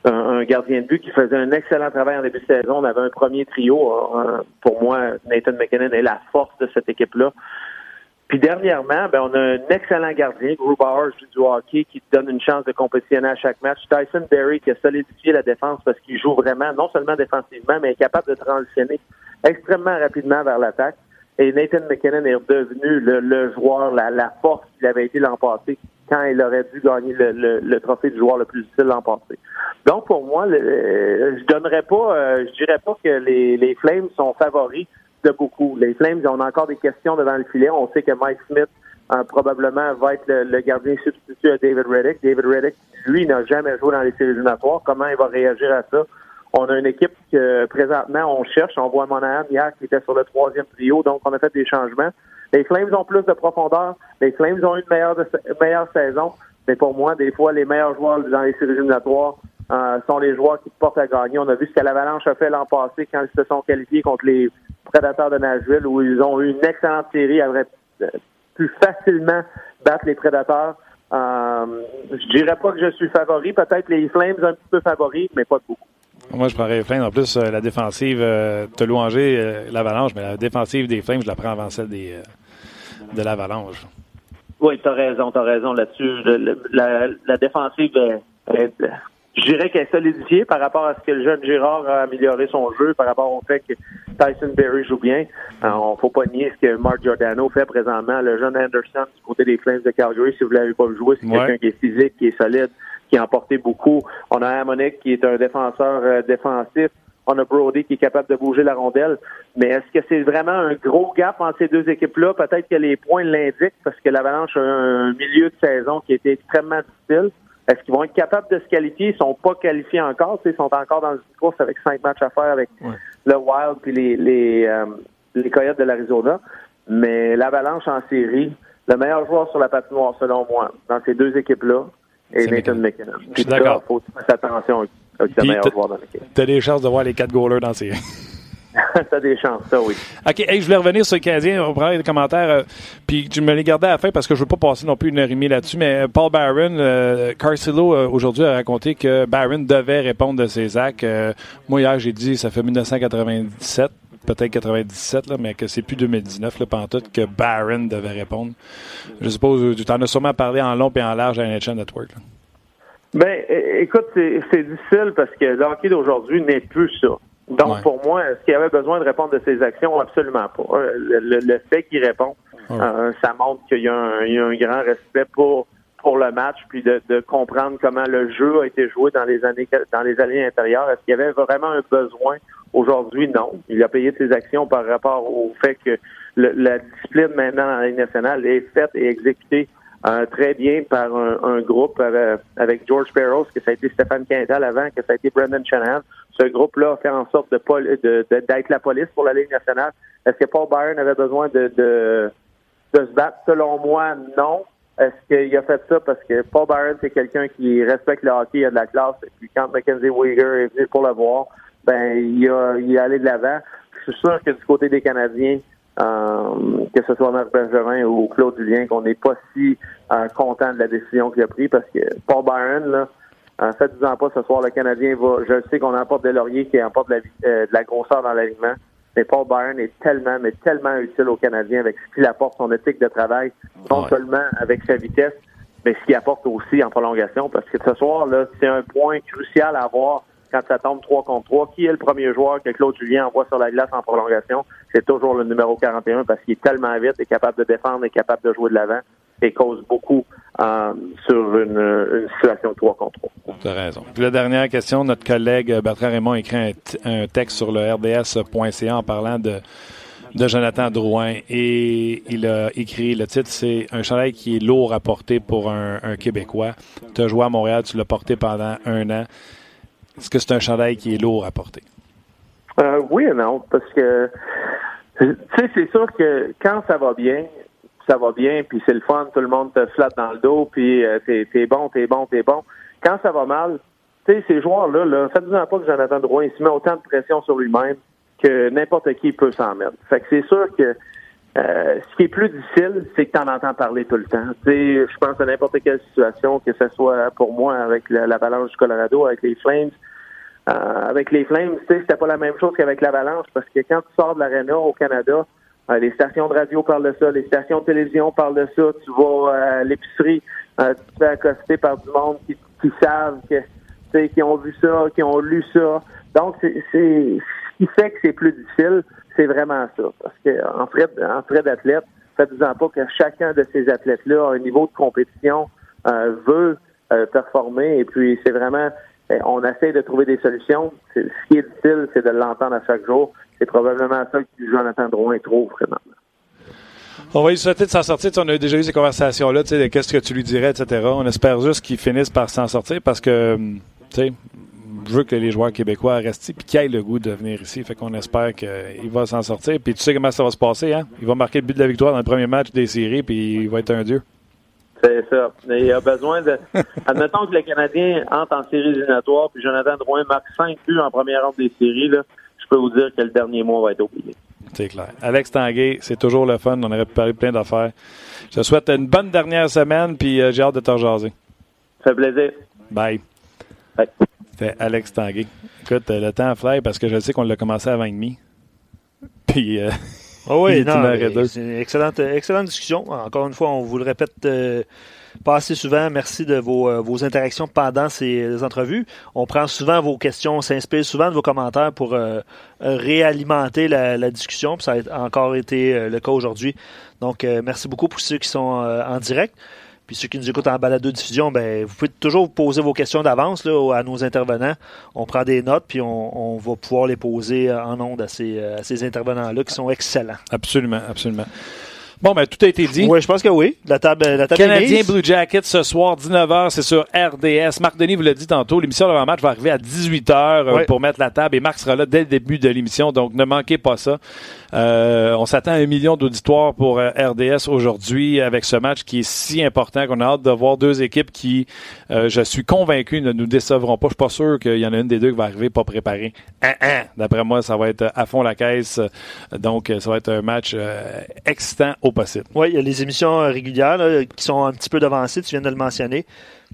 un, gardien de but qui faisait un excellent travail en début de saison. On avait un premier trio. Pour moi, Nathan McKinnon est la force de cette équipe-là. Puis dernièrement, ben, on a un excellent gardien, Grubauer joue du hockey, qui donne une chance de compétitionner à chaque match. Tyson Berry qui a solidifié la défense parce qu'il joue vraiment, non seulement défensivement, mais est capable de transitionner extrêmement rapidement vers l'attaque. Et Nathan McKinnon est devenu le, joueur, la, force qu'il avait été l'an passé quand il aurait dû gagner le, trophée du joueur le plus utile l'an passé. Donc pour moi, je donnerais pas, euh, je dirais pas que les, les Flames sont favoris de beaucoup. Les Flames, on a encore des questions devant le filet. On sait que Mike Smith euh, probablement va être le, gardien substitut à David Reddick. David Reddick, lui, n'a jamais joué dans les séries éliminatoires. Comment il va réagir à ça? On a une équipe que présentement on cherche. On voit Monahan hier qui était sur le troisième trio, donc on a fait des changements. Les Flames ont plus de profondeur. Les Flames ont une meilleure, saison. Mais pour moi, des fois, les meilleurs joueurs dans les séries éliminatoires euh, sont les joueurs qui portent à gagner. On a vu ce que l'Avalanche a fait l'an passé quand ils se sont qualifiés contre les Prédateurs de Nashville, où ils ont eu une excellente série, auraient pu facilement battre les Prédateurs. Euh, je dirais pas que je suis favori, peut-être les Flames un petit peu favoris, mais pas beaucoup. Moi, je prendrais les Flames. En plus, euh, la défensive, euh, te louanger euh, l'Avalanche, mais la défensive des Flames, je la prends avant celle des, de l'Avalanche. Oui, tu as raison, tu as raison là-dessus. La, la, défensive je dirais qu'elle est solidifiée par rapport à ce que le jeune Girard a amélioré son jeu, par rapport au fait que Tyson Berry joue bien. Euh, on ne faut pas nier ce que Mark Giordano fait présentement. Le jeune Anderson du côté des Flames de Calgary, si vous ne l'avez pas jouer, c'est quelqu'un qui est physique, qui est solide, qui a emporté beaucoup. On a Amonic qui est un défenseur euh, défensif. On a Brody qui est capable de bouger la rondelle. Mais est-ce que c'est vraiment un gros gap entre ces deux équipes-là? Peut-être que les points l'indiquent parce que l'Avalanche a un milieu de saison qui a été extrêmement difficile. Est-ce qu'ils vont être capables de se qualifier? Ils sont pas qualifiés encore. Ils sont encore dans une course avec cinq matchs à faire avec le Wild puis les, les, euh, les Coyotes de l'Arizona. Mais l'Avalanche en série, le meilleur joueur sur la patinoire, selon moi, dans ces deux équipes-là, est, Nathan McKinnon. Je suis d'accord. Il faut faire attention avec le meilleur joueur dans l'équipe. Tu as des chances de voir les quatre goalers dans ces T'as des chances, ça, oui. OK, je voulais revenir sur le Canadien. On prend des commentaires. Euh, puis je me les gardais à la fin parce que je veux pas passer non plus une heure et demie là-dessus. Mais euh, Paul Barron, euh, Carcillo, aujourd'hui, a raconté que Barron devait répondre de ses actes. moi, hier, j'ai dit ça fait 1997 peut-être 97, là, mais que c'est plus 2019, là, tout, que Barron devait répondre. Je suppose, tu en as sûrement parlé en long et en large à NHL Network. Ben, écoute, c'est difficile parce que le hockey d'aujourd'hui n'est plus ça. Donc, pour moi, est-ce qu'il avait besoin de répondre de ses actions? Absolument pas. Euh, le, fait qu'il répond, euh, ça montre qu'il y, a un grand respect pour pour le match, puis de, comprendre comment le jeu a été joué dans les années dans les années intérieures. Est-ce qu'il y avait vraiment un besoin? Aujourd'hui? Non. Il a payé ses actions par rapport au fait que la discipline maintenant dans la Ligue nationale est faite et exécutée euh, très bien par un, groupe avec, George Barrows, que ça a été Stéphane Quintal avant, que ça a été Brendan Shanahan. Ce groupe-là a fait en sorte de d'être la police pour la Ligue nationale. Est-ce que Paul Byron avait besoin de, de, se battre? Selon moi, non. Est-ce qu'il a fait ça parce que Paul Byron, c'est quelqu'un qui respecte le hockey, il a de la classe, et puis quand Mackenzie Weger est venu pour le voir, ben, il, a, il est allé de l'avant. Je suis sûr que du côté des Canadiens, euh, que ce soit Marc Bergerin ou Claude Julien, qu'on n'est pas si euh, content de la décision qu'il a prise parce que Paul Byron, là, en fait, disant pas ce soir, le Canadien va. Je sais qu'on emporte des lauriers qui apporte de la, euh, de la grosseur dans l'alignement. Mais Paul Byron est tellement, mais tellement utile aux Canadiens avec ce qu'il apporte, son éthique de travail, non Ouais. seulement avec sa vitesse, mais ce qu'il apporte aussi en prolongation. Parce que ce soir, là, c'est un point crucial à avoir quand ça tombe 3 contre 3. Qui est le premier joueur que Claude Julien envoie sur la glace en prolongation? C'est toujours le numéro 41 parce qu'il est tellement vite, est capable de défendre, est capable de jouer de l'avant et cause beaucoup euh, sur une, une situation de 3 contre 3. Tu as raison. Puis la dernière question, notre collègue Bertrand Raymond a écrit un, texte sur le RDS.ca en parlant de, de Jonathan Drouin et il a écrit, le titre c'est Un chandail qui est lourd à porter pour un, un Québécois. Tu as joué à Montréal, tu l'as porté pendant un an. Est-ce que c'est un chandail qui est lourd à porter? Euh, oui et non, parce que tu sais, c'est sûr que quand ça va bien, ça va bien, puis c'est le fun, tout le monde te flatte dans le dos, puis euh, t'es, t'es bon, t'es bon, t'es bon. Quand ça va mal, tu sais, ces joueurs-là, là, faites-vous pas que Jonathan Drouin, il se met autant de pression sur lui-même que n'importe qui peut s'en mettre. Fait que c'est sûr que euh, ce qui est plus difficile, c'est que tu en entends parler tout le temps. Tu sais, je pense à n'importe quelle situation, que ce soit pour moi avec la- l'Avalanche du Colorado, avec les Flames, euh, avec les Flames, c'était pas la même chose qu'avec l'Avalanche, parce que quand tu sors de l'aréna au Canada, les stations de radio parlent de ça, les stations de télévision parlent de ça, tu vas euh, à l'épicerie, euh, tu fais accoster par du monde qui, qui savent que, qui ont vu ça, qui ont lu ça. Donc, c'est ce qui fait que c'est plus difficile, c'est vraiment ça. Parce que en frais, en frais d'athlète, faites-en pas que chacun de ces athlètes-là a un niveau de compétition, euh, veut euh, performer, et puis c'est vraiment on essaie de trouver des solutions. Ce qui est difficile, c'est de l'entendre à chaque jour. C'est probablement ça que Jonathan Drouin trouve, vraiment. On va lui souhaiter de s'en sortir. On a déjà eu ces conversations-là, tu sais, de qu'est-ce que tu lui dirais, etc. On espère juste qu'il finisse par s'en sortir parce que, hum, tu sais, je veux que les joueurs québécois restent ici puis qu'ils aient le goût de venir ici. Fait qu'on espère qu'il va s'en sortir. Puis tu sais comment ça va se passer, hein? Il va marquer le but de la victoire dans le premier match des séries puis il va être un dieu. C'est ça. Mais il y a besoin de. Admettons que le Canadien entre en séries éliminatoires, puis Jonathan Drouin marque 5 buts en première ronde des séries, là, je peux vous dire que le dernier mois va être oublié. C'est clair. Alex Tanguay, c'est toujours le fun. On aurait pu parler plein d'affaires. Je te souhaite une bonne dernière semaine puis euh, j'ai hâte de te rejaser. Ça fait plaisir. Bye. Bye. C'était Alex Tanguay. Écoute, euh, le temps fly parce que je sais qu'on l'a commencé à 20h30. Puis, euh, Ah oui, non, une excellente, excellente discussion. Encore une fois, on vous le répète euh, pas assez souvent. Merci de vos, euh, vos interactions pendant ces entrevues. On prend souvent vos questions, on s'inspire souvent de vos commentaires pour euh, réalimenter la, la discussion. Puis ça a encore été euh, le cas aujourd'hui. Donc, euh, merci beaucoup pour ceux qui sont euh, en direct. Puis ceux qui nous écoutent en balado diffusion, ben vous pouvez toujours poser vos questions d'avance là, à nos intervenants. On prend des notes puis on, on va pouvoir les poser euh, en ondes à ces, à ces intervenants-là qui sont excellents. absolument, absolument. Bon, ben, tout a été dit. Oui, je pense que oui. La table, la table Canadien. Blue Jackets ce soir, 19h, c'est sur RDS. Marc Denis vous l'a dit tantôt, l'émission de match va arriver à 18h Ouais. pour mettre la table et Marc sera là dès le début de l'émission, donc ne manquez pas ça. Euh, on s'attend à un million d'auditoires pour euh, RDS aujourd'hui avec ce match qui est si important qu'on a hâte de voir deux équipes qui, euh, je suis convaincu, ne nous décevront pas. Je suis pas sûr qu'il y en a une des deux qui va arriver pas préparée. Hein, hein. D'après moi, ça va être à fond la caisse. Donc, euh, ça va être un match euh, excitant au possible. Oui, il y a les émissions euh, régulières là, qui sont un petit peu devancées, tu viens de le mentionner.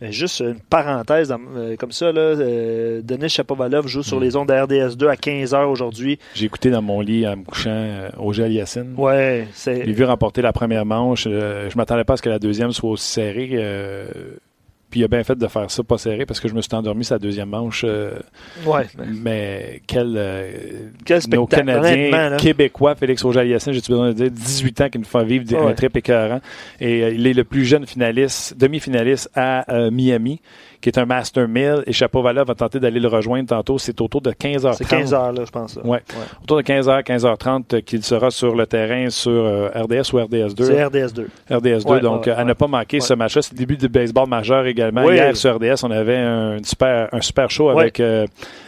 Mais juste une parenthèse dans- euh, comme ça, là, euh, Denis Chapovalov joue Mm. sur les ondes de RDS2 à 15h aujourd'hui. J'ai écouté dans mon lit en me couchant euh, au gel Yacine. Ouais, c'est. J'ai vu remporter la première manche. Euh, je m'attendais pas à ce que la deuxième soit aussi serrée. Puis il a bien fait de faire ça pas serré parce que je me suis endormi sa deuxième manche. euh, Ouais. mais quel, euh, Quel nos Canadiens québécois, Félix Auger-Aliassine, j'ai-tu besoin de dire, 18 ans qui nous font vivre Ouais. un trip écœurant. Et euh, il est le plus jeune finaliste, demi-finaliste à euh, Miami, qui est un Master 1000. Et Chapovalov va tenter d'aller le rejoindre tantôt. C'est autour de 15h30. C'est 15h, là, je pense. là. Ouais. Autour de 15h, 15h30 euh, qu'il sera sur le terrain sur RDS ou RDS2. C'est RDS2. RDS2, Ouais, donc ouais, à ne ouais. pas manquer Ouais. ce match-là. C'est le début du baseball majeur également. Également. Oui. Hier sur RDS, on avait un super, un super show avec euh,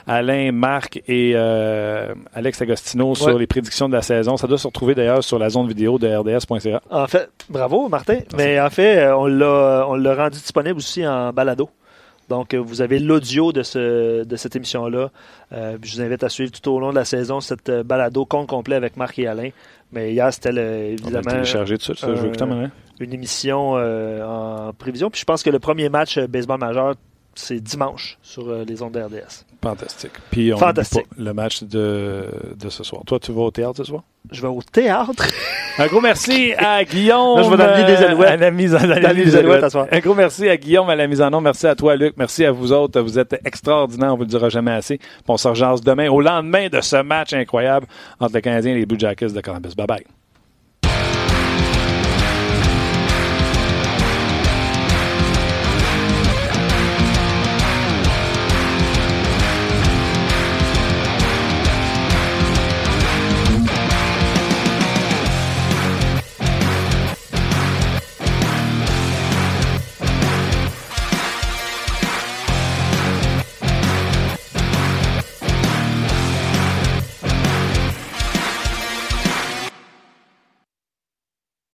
Alain, Marc et euh, Alex Agostino sur les prédictions de la saison. Ça doit se retrouver d'ailleurs sur la zone vidéo de RDS.ca. En fait, bravo, Martin. Mais en fait, euh, on l'a, on l'a rendu disponible aussi en balado. Donc, vous avez l'audio de, ce, de cette émission-là. Euh, je vous invite à suivre tout au long de la saison cette balado compte complet avec Marc et Alain. Mais hier, c'était le- On va le évidemment télécharger tout de suite. ça, je veux Manuel. Une émission euh, en prévision. Puis je pense que le premier match euh, baseball majeur, c'est dimanche sur euh, les ondes de RDS. Fantastique. Puis on Fantastique. pas le match de, de ce soir. Toi, tu vas au théâtre ce soir? Je vais au théâtre. Un gros merci à Guillaume. Je vais dans des Alouettes. à la mise en Dans Alouettes, Alouettes. Un gros merci à Guillaume à la mise en nom. Merci à toi, Luc. Merci à vous autres. Vous êtes extraordinaires. On vous le dira jamais assez. On se rejase demain au lendemain de ce match incroyable entre le Canadien et les Blue Jackets de Columbus. Bye bye.